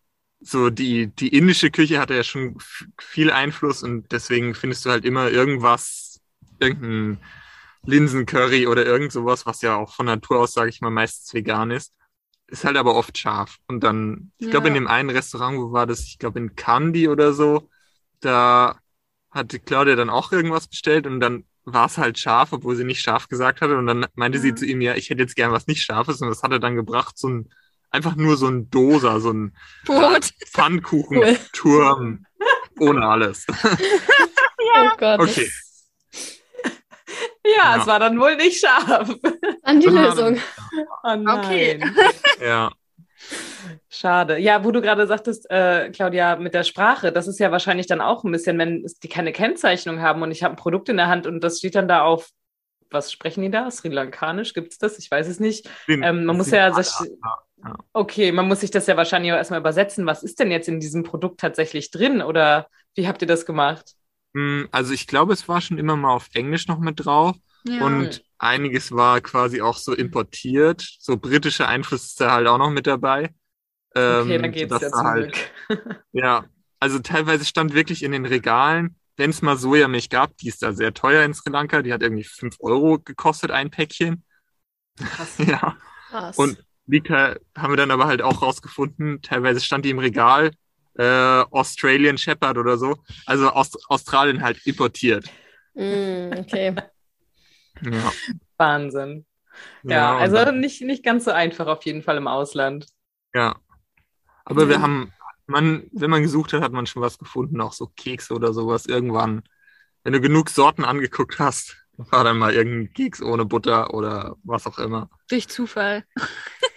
Speaker 2: so die, die indische Küche hat ja schon viel Einfluss und deswegen findest du halt immer irgendwas, irgendein Linsencurry oder irgend sowas, was ja auch von Natur aus, sage ich mal, meistens vegan ist. Ist halt aber oft scharf. Und dann, ich glaube, in
Speaker 1: Ja.
Speaker 2: dem einen Restaurant, wo war das? Ich glaube, in Kandy oder so, da hatte Claudia dann auch irgendwas bestellt und dann war es halt scharf, obwohl sie nicht scharf gesagt hatte. Und dann meinte sie
Speaker 1: Ja.
Speaker 2: zu ihm, ja, ich hätte jetzt gern was nicht scharfes. Und das hat er dann gebracht, so ein, einfach nur so ein Doser, so ein
Speaker 1: Brot.
Speaker 2: Pfannkuchenturm ohne alles. (laughs)
Speaker 4: Oh Gott.
Speaker 2: Okay.
Speaker 5: Ja,
Speaker 2: Ja.
Speaker 5: es war dann wohl nicht scharf.
Speaker 4: An die
Speaker 2: Ja.
Speaker 4: Lösung.
Speaker 5: Oh nein.
Speaker 1: Okay. (laughs)
Speaker 2: Ja.
Speaker 5: Schade. Ja, wo du gerade sagtest, äh, Claudia, mit der Sprache, das ist ja wahrscheinlich dann auch ein bisschen, wenn die keine Kennzeichnung haben und ich habe ein Produkt in der Hand und das steht dann da auf, was sprechen die da? Sri Lankanisch? Gibt es das? Ich weiß es nicht. Ähm, man muss ja, sich,
Speaker 2: ja.
Speaker 5: okay, man muss sich das ja wahrscheinlich auch erstmal übersetzen. Was ist denn jetzt in diesem Produkt tatsächlich drin? Oder wie habt ihr das gemacht?
Speaker 2: Hm, Also ich glaube, es war schon immer mal auf Englisch noch mit drauf.
Speaker 1: Ja.
Speaker 2: Und einiges war quasi auch so importiert. So britische Einfluss ist da halt auch noch mit dabei.
Speaker 5: Okay,
Speaker 2: Ähm,
Speaker 5: dann geht's ja zum
Speaker 2: halt,
Speaker 5: Glück. (laughs)
Speaker 2: Ja, also teilweise stand wirklich in den Regalen, wenn es mal Sojamilch gab, die ist da sehr teuer in Sri Lanka, die hat irgendwie 5 Euro gekostet, ein Päckchen.
Speaker 5: Krass. (laughs)
Speaker 2: Ja.
Speaker 4: Krass.
Speaker 2: Und liegt da, haben wir dann aber halt auch rausgefunden, teilweise stand die im Regal, äh, Australian Shepherd oder so. Also aus Australien halt importiert.
Speaker 4: Mm, okay.
Speaker 2: Ja.
Speaker 5: Wahnsinn. Ja,
Speaker 2: und
Speaker 5: also
Speaker 2: dann-
Speaker 5: nicht, nicht ganz so einfach auf jeden Fall im Ausland.
Speaker 2: Ja. Aber wir
Speaker 4: Mhm.
Speaker 2: haben, man, wenn man gesucht hat, hat man schon was gefunden, auch so Kekse oder sowas. Irgendwann, wenn du genug Sorten angeguckt hast, war dann mal irgendein Keks ohne Butter oder was auch immer.
Speaker 1: Durch Zufall. (laughs)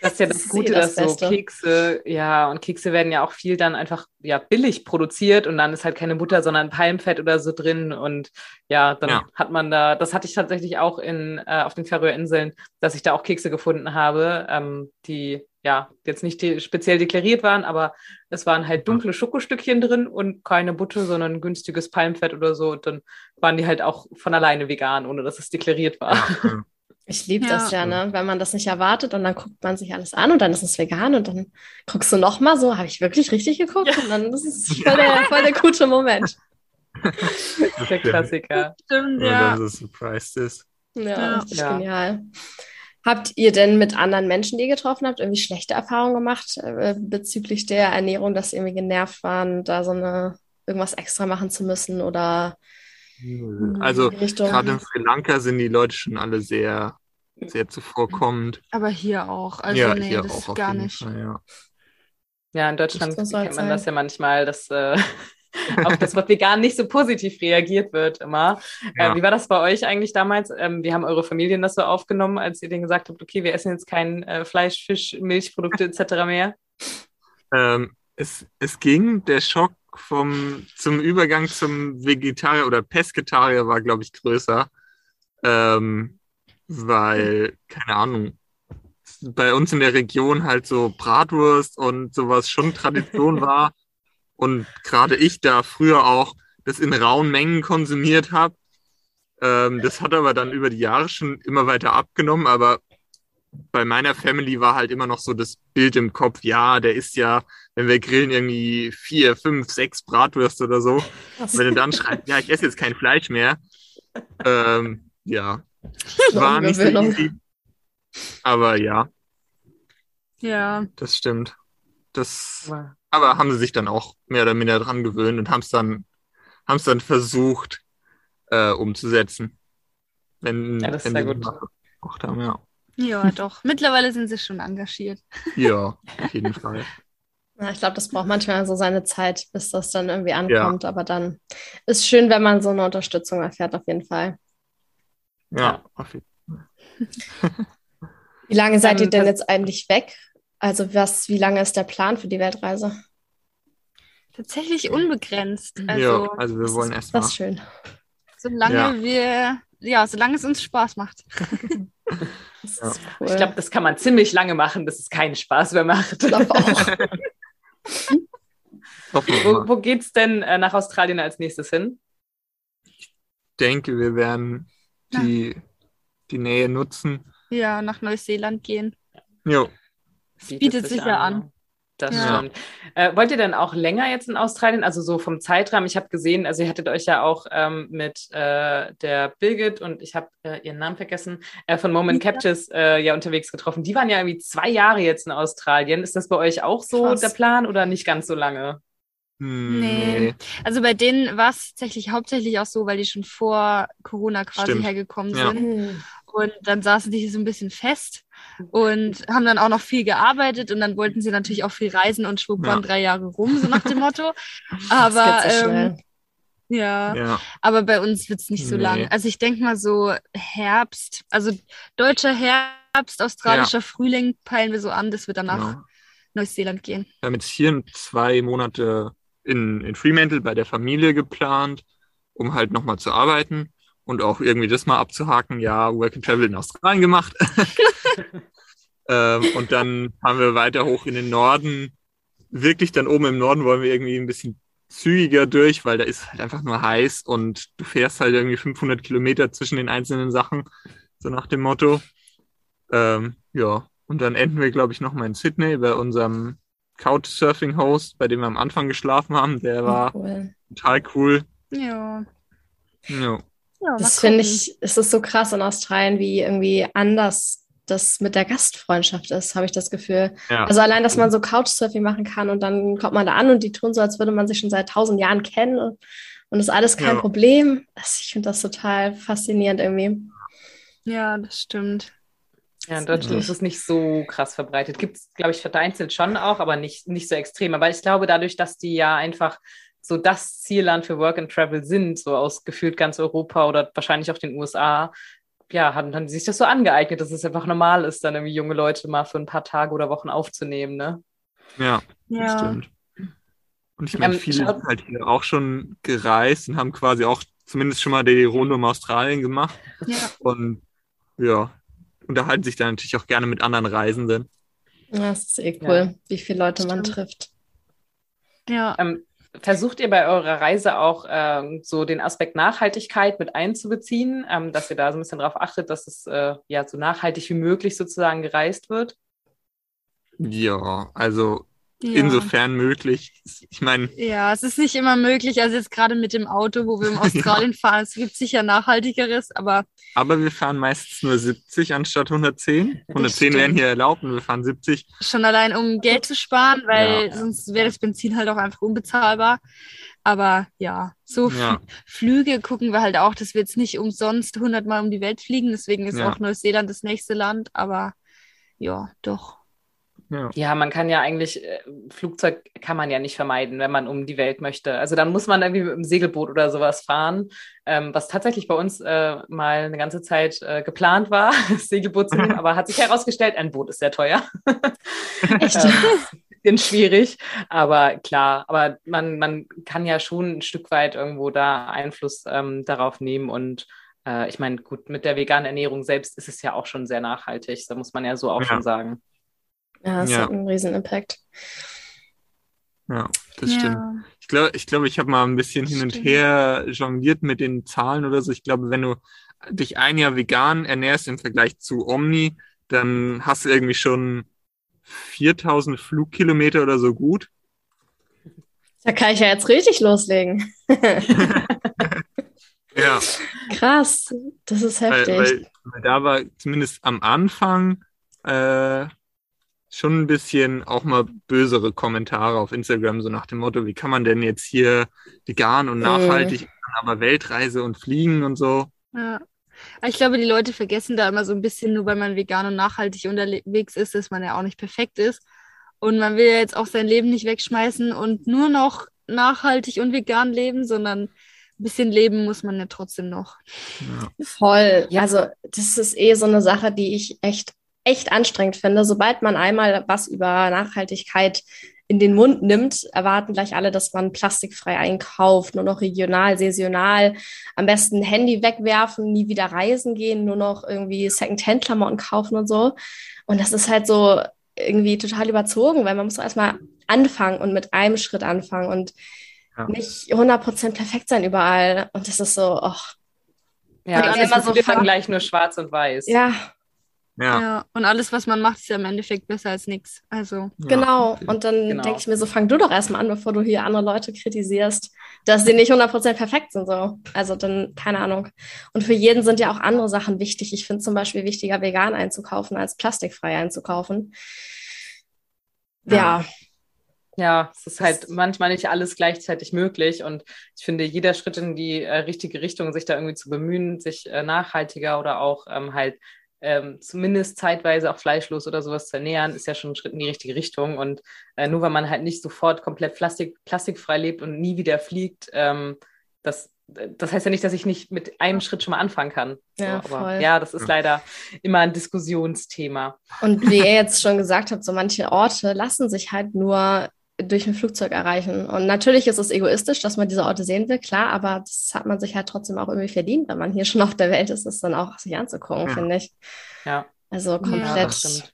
Speaker 5: Das ist ja
Speaker 4: Das
Speaker 5: Gute,
Speaker 4: eh das
Speaker 5: dass so
Speaker 4: Beste.
Speaker 5: Kekse, ja, und Kekse werden ja auch viel dann einfach ja billig produziert und dann ist halt keine Butter, sondern Palmfett oder so drin. Und ja, dann
Speaker 2: Ja.
Speaker 5: hat man da, das hatte ich tatsächlich auch in, äh, auf den Färöerinseln, dass ich da auch Kekse gefunden habe, ähm, die ja jetzt nicht de speziell deklariert waren, aber es waren halt dunkle Schokostückchen drin und keine Butter, sondern günstiges Palmfett oder so. Und dann waren die halt auch von alleine vegan, ohne dass es deklariert war.
Speaker 2: Ja, (laughs)
Speaker 4: Ich liebe
Speaker 1: Ja.
Speaker 4: das ja, ne? Wenn man das nicht erwartet und dann guckt man sich alles an und dann ist es vegan und dann guckst du nochmal so, habe ich wirklich richtig geguckt? Und dann ist es voll der, voll der gute Moment.
Speaker 5: Der Klassiker.
Speaker 1: Stimmt, ja.
Speaker 2: dann so surprised ist.
Speaker 4: Ja,
Speaker 1: Ja.
Speaker 4: richtig
Speaker 5: Ja.
Speaker 4: genial. Habt ihr denn mit anderen Menschen, die ihr getroffen habt, irgendwie schlechte Erfahrungen gemacht äh, bezüglich der Ernährung, dass sie irgendwie genervt waren, da so eine irgendwas extra machen zu müssen oder
Speaker 2: Also gerade in Sri Lanka sind die Leute schon alle sehr, sehr zuvorkommend.
Speaker 1: Aber hier auch. Also
Speaker 2: ja,
Speaker 1: nee,
Speaker 2: hier
Speaker 1: das
Speaker 2: auch
Speaker 1: gar nicht.
Speaker 2: Fall, ja.
Speaker 5: Ja, in Deutschland kennt man
Speaker 4: sein.
Speaker 5: das ja manchmal, dass äh, (laughs) auf das Wort vegan nicht so positiv reagiert wird immer.
Speaker 2: Ja.
Speaker 5: Äh, wie war das bei euch eigentlich damals? Ähm, wie haben eure Familien das so aufgenommen, als ihr denen gesagt habt, okay, wir essen jetzt kein äh, Fleisch, Fisch, Milchprodukte etc. mehr?
Speaker 2: Ähm, es, es ging, der Schock vom, zum Übergang zum Vegetarier oder Pesketarier war, glaube ich, größer. Ähm, weil, keine Ahnung, bei uns in der Region halt so Bratwurst und sowas schon Tradition (laughs) war. Und gerade ich da früher auch das in rauen Mengen konsumiert habe. Ähm, das hat aber dann über die Jahre schon immer weiter abgenommen, aber bei meiner Family war halt immer noch so das Bild im Kopf, ja, der isst ja, wenn wir grillen, irgendwie vier, fünf, sechs Bratwürste oder so.
Speaker 4: Was?
Speaker 2: Wenn er dann schreibt, ja, ich esse jetzt kein Fleisch mehr, ähm, ja, (laughs) war nicht so easy. Aber ja,
Speaker 1: Ja.
Speaker 2: das stimmt. Das, aber haben sie sich dann auch mehr oder minder dran gewöhnt und haben es dann, haben es dann versucht äh, umzusetzen. Wenn,
Speaker 5: Ja, das ist
Speaker 2: wenn
Speaker 5: sehr
Speaker 2: sie
Speaker 5: gut.
Speaker 2: gemacht haben, ja.
Speaker 1: Ja, (laughs) doch. Mittlerweile sind sie schon engagiert.
Speaker 2: Ja, (laughs) auf jeden Fall.
Speaker 4: Ja, ich glaube, das braucht manchmal so seine Zeit, bis das dann irgendwie ankommt. Aber dann ist schön, wenn man so eine Unterstützung erfährt, auf jeden Fall.
Speaker 2: Ja,
Speaker 5: Ja.
Speaker 2: auf jeden
Speaker 4: Wie lange seid ihr
Speaker 5: Ähm,
Speaker 4: denn
Speaker 5: das-
Speaker 4: jetzt eigentlich weg? Also was, wie lange ist der Plan für die Weltreise?
Speaker 1: Tatsächlich unbegrenzt. Also,
Speaker 2: ja, also wir
Speaker 4: das
Speaker 2: wollen
Speaker 4: ist,
Speaker 2: erstmal.
Speaker 4: Das ist schön.
Speaker 1: solange
Speaker 2: Ja.
Speaker 1: wir, ja, solange es uns Spaß macht. (laughs)
Speaker 4: Das
Speaker 2: Ja.
Speaker 4: cool.
Speaker 5: Ich glaube, das kann man ziemlich lange machen, bis es keinen Spaß mehr macht.
Speaker 4: Ich auch. (laughs)
Speaker 2: Wir
Speaker 5: Wo, wo geht's denn äh, nach Australien als nächstes hin?
Speaker 2: denke, wir werden die, die Nähe nutzen.
Speaker 1: Ja, nach Neuseeland gehen.
Speaker 2: Jo,
Speaker 1: Bietet sich ja an.
Speaker 5: ne? Das
Speaker 1: Ja.
Speaker 5: stimmt. Äh, wollt ihr denn auch länger jetzt in Australien? Also so vom Zeitrahmen. Ich habe gesehen, also ihr hattet euch ja auch ähm, mit äh, der Birgit und ich habe äh, ihren Namen vergessen, äh, von Moment
Speaker 1: Ja.
Speaker 5: Captures äh, ja unterwegs getroffen. Die waren ja irgendwie zwei Jahre jetzt in Australien. Ist das bei euch auch so
Speaker 4: Krass.
Speaker 5: der Plan oder nicht ganz so lange?
Speaker 2: Hm,
Speaker 1: Nee.
Speaker 2: nee.
Speaker 1: Also bei denen war es tatsächlich hauptsächlich auch so, weil die schon vor Corona quasi
Speaker 2: Stimmt.
Speaker 1: hergekommen
Speaker 2: Ja.
Speaker 1: sind. Und dann saßen die hier so ein bisschen fest und haben dann auch noch viel gearbeitet und dann wollten sie natürlich auch viel reisen und schwupp waren
Speaker 2: Ja.
Speaker 1: drei Jahre rum, so nach dem Motto. (laughs) Aber
Speaker 4: so
Speaker 1: ähm, ja,
Speaker 2: Ja,
Speaker 1: aber bei uns wird es nicht so
Speaker 2: Nee.
Speaker 1: lang. Also ich denke mal so Herbst, also deutscher Herbst, australischer Frühling peilen wir so an, dass wir danach
Speaker 2: genau.
Speaker 1: Neuseeland gehen.
Speaker 2: Wir haben jetzt hier zwei Monate in, in Fremantle bei der Familie geplant, um halt nochmal zu arbeiten und auch irgendwie das mal abzuhaken. Ja, Work and Travel in Australien gemacht. (laughs) ähm, und dann haben wir weiter hoch in den Norden. Wirklich dann oben im Norden wollen wir irgendwie ein bisschen zügiger durch, weil da ist halt einfach nur heiß und du fährst halt irgendwie 500 Kilometer zwischen den einzelnen Sachen, so nach dem Motto. Ähm, ja, und dann enden wir, glaube ich, nochmal in Sydney bei unserem Couchsurfing-Host, bei dem wir am Anfang geschlafen haben. Der war
Speaker 4: Cool.
Speaker 2: total cool.
Speaker 1: Ja.
Speaker 2: Ja,
Speaker 1: ja
Speaker 4: Das finde ich, es ist so krass in Australien, wie irgendwie anders das mit der Gastfreundschaft ist, habe ich das Gefühl.
Speaker 2: ja.
Speaker 4: Also allein, dass man so Couchsurfing machen kann und dann kommt man da an und die tun so, als würde man sich schon seit tausend Jahren kennen und, und ist alles kein
Speaker 2: Ja.
Speaker 4: Problem. Das, ich finde das total faszinierend irgendwie.
Speaker 1: Ja, das stimmt.
Speaker 5: Ja, in Deutschland ist es nicht so krass verbreitet. Gibt es, glaube ich, vereinzelt schon auch, aber nicht, nicht so extrem. Aber ich glaube, dadurch, dass die ja einfach so das Zielland für Work and Travel sind, so aus gefühlt ganz Europa oder wahrscheinlich auch den USA, ja, haben, sie sich das so angeeignet, dass es einfach normal ist, dann irgendwie junge Leute mal für ein paar Tage oder Wochen aufzunehmen, ne?
Speaker 2: ja, das
Speaker 1: Ja.
Speaker 2: stimmt. Und ich meine,
Speaker 5: Ähm,
Speaker 2: viele sind halt hier auch schon gereist und haben quasi auch zumindest schon mal die Runde um Australien gemacht.
Speaker 1: Ja.
Speaker 2: Und ja, unterhalten sich dann natürlich auch gerne mit anderen Reisenden.
Speaker 4: Ja, das ist eh cool,
Speaker 5: Ja.
Speaker 4: wie viele Leute man trifft.
Speaker 1: Ja.
Speaker 5: Ähm, versucht ihr bei eurer Reise auch ähm, so den Aspekt Nachhaltigkeit mit einzubeziehen, ähm, dass ihr da so ein bisschen darauf achtet, dass es äh, ja so nachhaltig wie möglich sozusagen gereist wird?
Speaker 2: Ja, also
Speaker 1: Ja.
Speaker 2: insofern möglich. Ich meine,
Speaker 1: Ja, es ist nicht immer möglich. Also jetzt gerade mit dem Auto, wo wir in (laughs) Australien fahren, es gibt sicher nachhaltigeres, aber
Speaker 2: aber wir fahren meistens nur 70 anstatt 110. 110 wären hier erlaubt und wir fahren 70.
Speaker 1: schon allein um Geld zu sparen, weil
Speaker 2: Ja.
Speaker 1: sonst wäre das Benzin halt auch einfach unbezahlbar. Aber ja, so
Speaker 2: Ja.
Speaker 1: Flüge gucken wir halt auch, dass wir jetzt nicht umsonst 100 Mal um die Welt fliegen. Deswegen ist
Speaker 2: Ja.
Speaker 1: auch Neuseeland das nächste Land. Aber ja, doch.
Speaker 2: Ja.
Speaker 5: Ja, man kann ja eigentlich, äh, Flugzeug kann man ja nicht vermeiden, wenn man um die Welt möchte. Also dann muss man irgendwie mit einem Segelboot oder sowas fahren, ähm, was tatsächlich bei uns äh, mal eine ganze Zeit äh, geplant war, (laughs) das Segelboot zu nehmen, (laughs) aber hat sich herausgestellt, ein Boot ist sehr teuer. (laughs)
Speaker 4: Echt?
Speaker 5: Ähm, bisschen schwierig, aber klar, aber man, man kann ja schon ein Stück weit irgendwo da Einfluss ähm, darauf nehmen und äh, ich meine, gut, mit der veganen Ernährung selbst ist es ja auch schon sehr nachhaltig, da muss man ja so auch
Speaker 2: Ja.
Speaker 5: schon sagen.
Speaker 4: Ja, das
Speaker 2: Ja.
Speaker 4: hat einen riesen Impact.
Speaker 2: Ja, das stimmt.
Speaker 1: Ja.
Speaker 2: Ich glaube, ich, glaub, ich habe mal ein bisschen hin und
Speaker 1: Stimmt.
Speaker 2: her jongliert mit den Zahlen oder so. Ich glaube, wenn du dich ein Jahr vegan ernährst im Vergleich zu Omni, dann hast du irgendwie schon 4000 Flugkilometer oder so gut.
Speaker 4: Da kann ich ja jetzt richtig loslegen. (laughs)
Speaker 2: Ja,
Speaker 4: Krass, das ist
Speaker 2: weil,
Speaker 4: heftig.
Speaker 2: weil, weil da war zumindest am Anfang äh, schon ein bisschen auch mal bösere Kommentare auf Instagram, so nach dem Motto, wie kann man denn jetzt hier vegan und nachhaltig, aber Weltreise und fliegen und so.
Speaker 1: Ja. Ich glaube, die Leute vergessen da immer so ein bisschen, nur weil man vegan und nachhaltig unterwegs ist, dass man ja auch nicht perfekt ist. Und man will ja jetzt auch sein Leben nicht wegschmeißen und nur noch nachhaltig und vegan leben, sondern ein bisschen leben muss man ja trotzdem noch.
Speaker 2: Ja.
Speaker 4: Voll.
Speaker 5: Ja.
Speaker 4: Also, das ist eh so eine Sache, die ich echt, echt anstrengend finde. Sobald man einmal was über Nachhaltigkeit in den Mund nimmt, erwarten gleich alle, dass man plastikfrei einkauft, nur noch regional, saisonal, am besten Handy wegwerfen, nie wieder reisen gehen, nur noch irgendwie Secondhand-Klamotten kaufen und so. Und das ist halt so irgendwie total überzogen, weil man muss erstmal anfangen und mit einem Schritt anfangen und
Speaker 2: Ja.
Speaker 4: nicht 100% perfekt sein überall. Und das ist so, oh,
Speaker 5: Ja,
Speaker 4: Und immer so
Speaker 5: vergleichen nur schwarz und weiß.
Speaker 4: ja,
Speaker 2: Ja,
Speaker 1: Ja. Und alles, was man macht, ist ja im Endeffekt besser als nichts. Also.
Speaker 4: Genau, und dann
Speaker 5: Genau.
Speaker 4: denke ich mir so, fang du doch erstmal an, bevor du hier andere Leute kritisierst, dass sie nicht 100% perfekt sind. So. Also dann, keine Ahnung. Und für jeden sind ja auch andere Sachen wichtig. Ich finde zum Beispiel wichtiger, vegan einzukaufen, als plastikfrei einzukaufen. Ja,
Speaker 5: Ja, es ist halt manchmal nicht alles gleichzeitig möglich und ich finde, jeder Schritt in die äh, richtige Richtung, sich da irgendwie zu bemühen, sich äh, nachhaltiger oder auch ähm, halt ähm, zumindest zeitweise auch fleischlos oder sowas zu ernähren, ist ja schon ein Schritt in die richtige Richtung und äh, nur weil man halt nicht sofort komplett Plastik, plastikfrei lebt und nie wieder fliegt, ähm, das, das heißt ja nicht, dass ich nicht mit einem Schritt schon mal anfangen kann.
Speaker 4: Ja,
Speaker 5: aber
Speaker 4: voll.
Speaker 5: ja, das ist leider immer ein Diskussionsthema.
Speaker 4: und wie ihr jetzt schon gesagt habt, so manche Orte lassen sich halt nur durch ein Flugzeug erreichen. Und natürlich ist es egoistisch, dass man diese Orte sehen will, klar, aber das hat man sich halt trotzdem auch irgendwie verdient, wenn man hier (laughs) schon auf der Welt ist, es dann auch sich anzugucken,
Speaker 2: Ja.
Speaker 4: finde ich.
Speaker 5: Ja.
Speaker 4: Also
Speaker 1: Ja,
Speaker 4: komplett.
Speaker 5: das stimmt.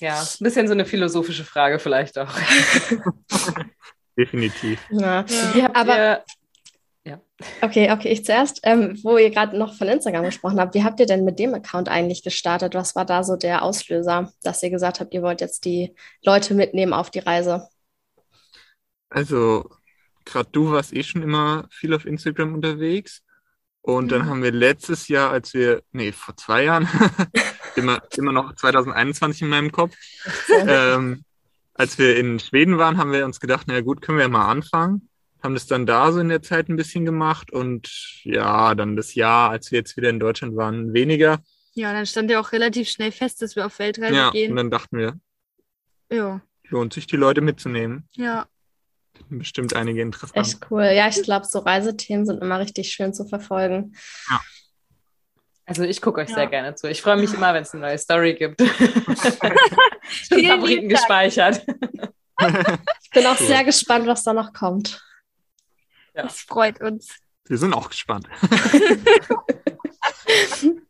Speaker 5: Ja, ein bisschen so eine philosophische Frage vielleicht auch. (laughs)
Speaker 2: Definitiv.
Speaker 4: Ja.
Speaker 1: Ja.
Speaker 5: Wie habt
Speaker 4: Aber-
Speaker 5: ihr,
Speaker 4: Okay, okay, ich zuerst. Ähm, wo ihr gerade noch von Instagram gesprochen habt, wie habt ihr denn mit dem Account eigentlich gestartet? Was war da so der Auslöser, dass ihr gesagt habt, ihr wollt jetzt die Leute mitnehmen auf die Reise?
Speaker 2: Also, gerade du warst eh schon immer viel auf Instagram unterwegs. Und dann
Speaker 1: Mhm.
Speaker 2: haben wir letztes Jahr, als wir, nee, vor zwei Jahren, (laughs) immer, immer noch 2021 in meinem Kopf, ähm, als wir in Schweden waren, haben wir uns gedacht, na gut, können wir ja mal anfangen. Haben das dann da so in der Zeit ein bisschen gemacht und ja, dann das Jahr, als wir jetzt wieder in Deutschland waren, weniger.
Speaker 1: ja, dann stand ja auch relativ schnell fest, dass wir auf Weltreise
Speaker 2: Ja, und
Speaker 1: gehen.
Speaker 2: dann dachten wir,
Speaker 1: Ja,
Speaker 2: lohnt sich die Leute mitzunehmen.
Speaker 1: ja.
Speaker 2: Bestimmt einige interessant.
Speaker 4: Echt cool. Ja, ich glaube, so Reisethemen sind immer richtig schön zu verfolgen.
Speaker 5: also ich gucke euch
Speaker 1: Ja.
Speaker 5: sehr gerne zu. Ich freue mich immer, wenn es eine neue Story gibt. (laughs) (laughs) Schon
Speaker 1: Vielen
Speaker 5: Favoriten gespeichert. (laughs)
Speaker 4: Ich bin auch
Speaker 2: Cool.
Speaker 4: sehr gespannt, was da noch kommt.
Speaker 5: Ja.
Speaker 1: Das freut uns.
Speaker 2: Wir sind auch gespannt. (laughs)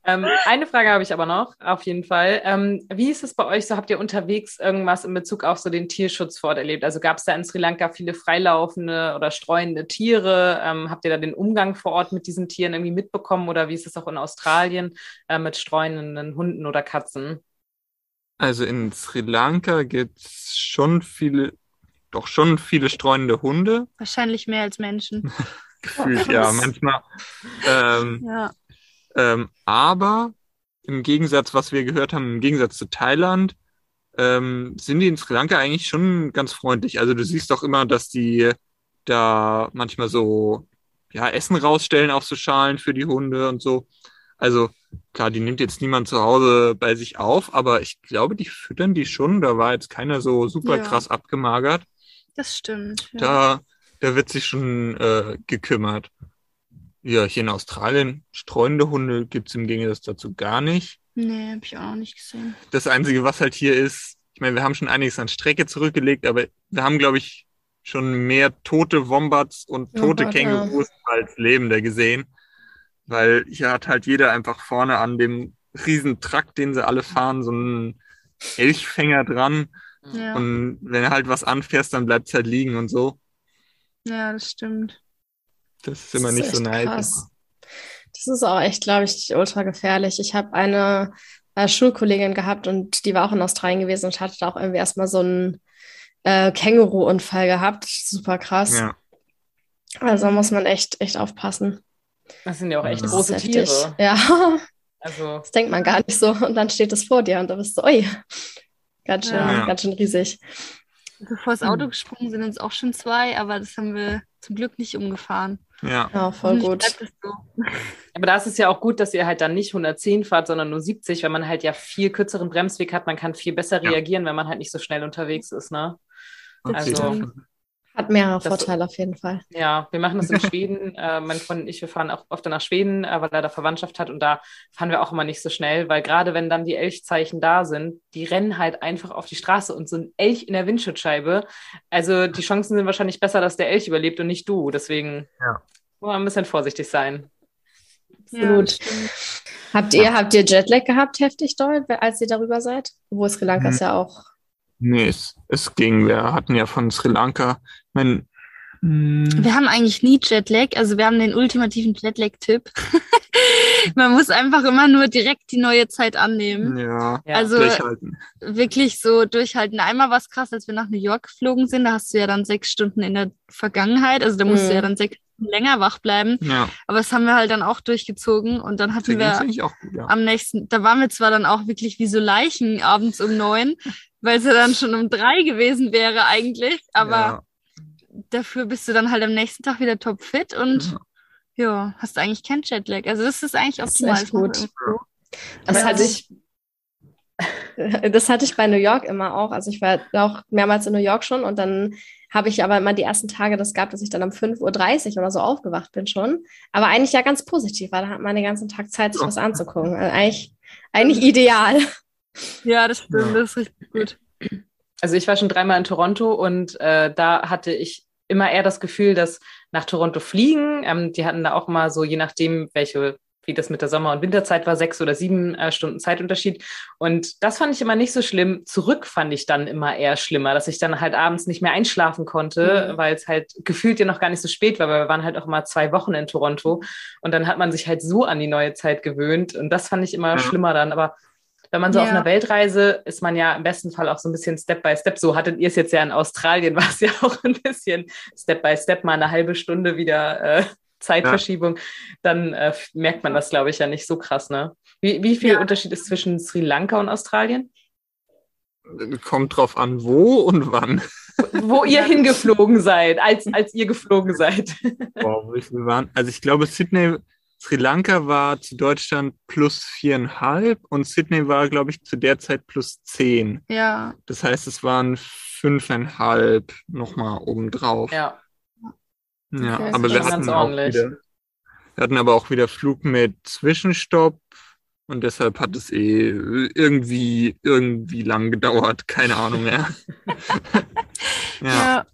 Speaker 5: ähm, eine Frage habe ich aber noch, auf jeden Fall. Ähm, wie ist es bei euch so? Habt ihr unterwegs irgendwas in Bezug auf so den Tierschutz vor Ort erlebt? Also gab es da in Sri Lanka viele freilaufende oder streuende Tiere? Ähm, habt ihr da den Umgang vor Ort mit diesen Tieren irgendwie mitbekommen oder wie ist es auch in Australien äh, mit streunenden Hunden oder Katzen?
Speaker 2: Also in Sri Lanka gibt es schon viele, doch schon viele streunende Hunde.
Speaker 1: Wahrscheinlich mehr als Menschen. (laughs)
Speaker 2: Gefühlt, ja, (laughs) manchmal. Ähm,
Speaker 1: Ja.
Speaker 2: Ähm, aber im Gegensatz, was wir gehört haben, im Gegensatz zu Thailand, ähm, sind die in Sri Lanka eigentlich schon ganz freundlich. Also du siehst doch immer, dass die da manchmal so ja, Essen rausstellen auf so Schalen für die Hunde und so. Also klar, die nimmt jetzt niemand zu Hause bei sich auf, aber ich glaube, die füttern die schon. Da war jetzt keiner so super
Speaker 1: Ja.
Speaker 2: krass abgemagert.
Speaker 1: Das stimmt. Ja.
Speaker 2: Da, da wird sich schon äh, gekümmert. Ja, hier in Australien streunende Hunde gibt's im Gegensatz dazu gar nicht.
Speaker 1: Nee, habe ich auch noch nicht gesehen.
Speaker 2: Das Einzige, was halt hier ist, ich meine, wir haben schon einiges an Strecke zurückgelegt, aber wir haben, glaube ich, schon mehr tote Wombats und tote
Speaker 4: Wombat, ja.
Speaker 2: Kängurus als Lebende gesehen. Weil hier hat halt jeder einfach vorne an dem riesen Truck, den sie alle fahren, so einen Elchfänger dran.
Speaker 1: Ja,
Speaker 2: Und wenn du halt was anfährst, dann bleibt's halt liegen und so.
Speaker 1: ja das stimmt.
Speaker 2: Das ist immer
Speaker 4: Das
Speaker 2: nicht
Speaker 4: ist
Speaker 2: so nice.
Speaker 4: krass. Das ist auch echt, glaube ich, ultra gefährlich. Ich habe eine äh, Schulkollegin gehabt und die war auch in Australien gewesen und hatte da auch irgendwie erstmal so einen äh, Känguru-Unfall gehabt. Super krass.
Speaker 2: Ja.
Speaker 4: Also muss man echt, echt aufpassen.
Speaker 5: Das sind ja auch echt
Speaker 2: Das ist
Speaker 5: große. Tiere.
Speaker 4: Ja,
Speaker 5: Also
Speaker 4: das denkt man gar nicht so. Und dann steht es vor dir und da bist du, ui, ganz schön,
Speaker 2: Ja.
Speaker 4: ganz schön riesig.
Speaker 1: Bevor das Auto gesprungen sind uns auch schon zwei, aber das haben wir zum Glück nicht umgefahren.
Speaker 2: Ja.
Speaker 4: Ja, voll gut.
Speaker 1: so. (laughs)
Speaker 5: Aber da ist es ja auch gut, dass ihr halt dann nicht 110 fahrt, sondern nur 70, weil man halt ja viel kürzeren Bremsweg hat. Man kann viel besser
Speaker 2: Ja.
Speaker 5: reagieren, wenn man halt nicht so schnell unterwegs ist, ne? Also-
Speaker 4: Hat mehrere
Speaker 5: Das-
Speaker 4: Vorteile auf jeden Fall.
Speaker 5: Ja, wir machen das in Schweden. (laughs) Äh, mein Freund und ich, wir fahren auch oft nach Schweden, äh, weil er da Verwandtschaft hat und da fahren wir auch immer nicht so schnell, weil gerade wenn dann die Elchzeichen da sind, die rennen halt einfach auf die Straße und so ein Elch in der Windschutzscheibe. Also die Chancen sind wahrscheinlich besser, dass der Elch überlebt und nicht du. Deswegen
Speaker 2: Ja.
Speaker 5: muss man ein bisschen vorsichtig sein.
Speaker 1: Ja,
Speaker 4: Absolut.
Speaker 1: stimmt.
Speaker 4: Habt ihr, habt ihr Jetlag gehabt, heftig dort, als ihr darüber seid? Wo Sri Lanka ist
Speaker 2: Hm.
Speaker 4: ja auch.
Speaker 2: Nee, es, es ging. Wir hatten ja von Sri Lanka, mein, hm,
Speaker 1: Wir haben eigentlich nie Jetlag, also wir haben den ultimativen Jetlag-Tipp. (laughs) Man muss einfach immer nur direkt die neue Zeit annehmen.
Speaker 2: ja,
Speaker 5: Ja.
Speaker 1: Also
Speaker 2: durchhalten.
Speaker 1: wirklich so durchhalten. Einmal war es krass, als wir nach New York geflogen sind, da hast du ja dann sechs Stunden in der Vergangenheit, also da musst
Speaker 4: Mhm.
Speaker 1: du ja dann sechs länger wach bleiben.
Speaker 2: Ja,
Speaker 1: Aber das haben wir halt dann auch durchgezogen und dann
Speaker 2: da
Speaker 1: hatten
Speaker 2: es
Speaker 1: wir
Speaker 2: gut, ja.
Speaker 1: am nächsten, da waren wir zwar dann auch wirklich wie so Leichen abends um neun, (laughs) weil es ja dann schon um drei gewesen wäre eigentlich, aber
Speaker 2: ja.
Speaker 1: dafür bist du dann halt am nächsten Tag wieder topfit und ja, hast eigentlich kein Jetlag. Also das ist eigentlich
Speaker 4: Das ist
Speaker 1: optimal.
Speaker 4: echt gut. Das hatte ich, (laughs) das hatte ich bei New York immer auch. Also ich war auch mehrmals in New York schon und dann habe ich aber immer die ersten Tage das gehabt, dass ich dann um 5.30 Uhr oder so aufgewacht bin schon. Aber eigentlich ja ganz positiv, weil da hat man den ganzen Tag Zeit, sich was anzugucken. Also eigentlich, eigentlich ideal.
Speaker 1: Ja, das stimmt, das ist richtig gut.
Speaker 5: Also ich war schon dreimal in Toronto und äh, da hatte ich immer eher das Gefühl, dass nach Toronto fliegen, ähm, die hatten da auch mal so, je nachdem, welche, wie das mit der Sommer- und Winterzeit war, sechs oder sieben äh, Stunden Zeitunterschied. Und das fand ich immer nicht so schlimm. Zurück fand ich dann immer eher schlimmer, dass ich dann halt abends nicht mehr einschlafen konnte,
Speaker 4: Mhm.
Speaker 5: weil es halt gefühlt ja noch gar nicht so spät war, weil wir waren halt auch mal zwei Wochen in Toronto. Und dann hat man sich halt so an die neue Zeit gewöhnt. Und das fand ich immer
Speaker 2: Ja.
Speaker 5: schlimmer dann. Aber wenn man so auf
Speaker 1: Ja.
Speaker 5: einer Weltreise ist man ja im besten Fall auch so ein bisschen Step by Step. So hattet ihr es jetzt ja in Australien, (laughs) war es ja auch ein bisschen Step by Step, mal eine halbe Stunde wieder äh, Zeitverschiebung. Dann äh, merkt man das, glaube ich, ja nicht so krass. Ne? Wie, wie viel
Speaker 1: Ja.
Speaker 5: Unterschied ist zwischen Sri Lanka und Australien?
Speaker 2: Kommt drauf an, wo und wann.
Speaker 5: Wo ihr hingeflogen seid, als, als ihr geflogen seid. (laughs)
Speaker 2: Boah, ich wir waren. Also ich glaube, Sydney, Sri Lanka war zu Deutschland plus viereinhalb und Sydney war, glaube ich, zu der Zeit plus zehn.
Speaker 1: Ja,
Speaker 2: Das heißt, es waren fünfeinhalb nochmal obendrauf.
Speaker 5: ja.
Speaker 2: Ja,
Speaker 4: Okay,
Speaker 2: aber wir hatten auch
Speaker 5: ordentlich.
Speaker 2: wieder, wir hatten aber auch wieder Flug mit Zwischenstopp und deshalb hat es eh irgendwie, irgendwie lang gedauert. Keine Ahnung mehr. (laughs) ja.
Speaker 1: ja.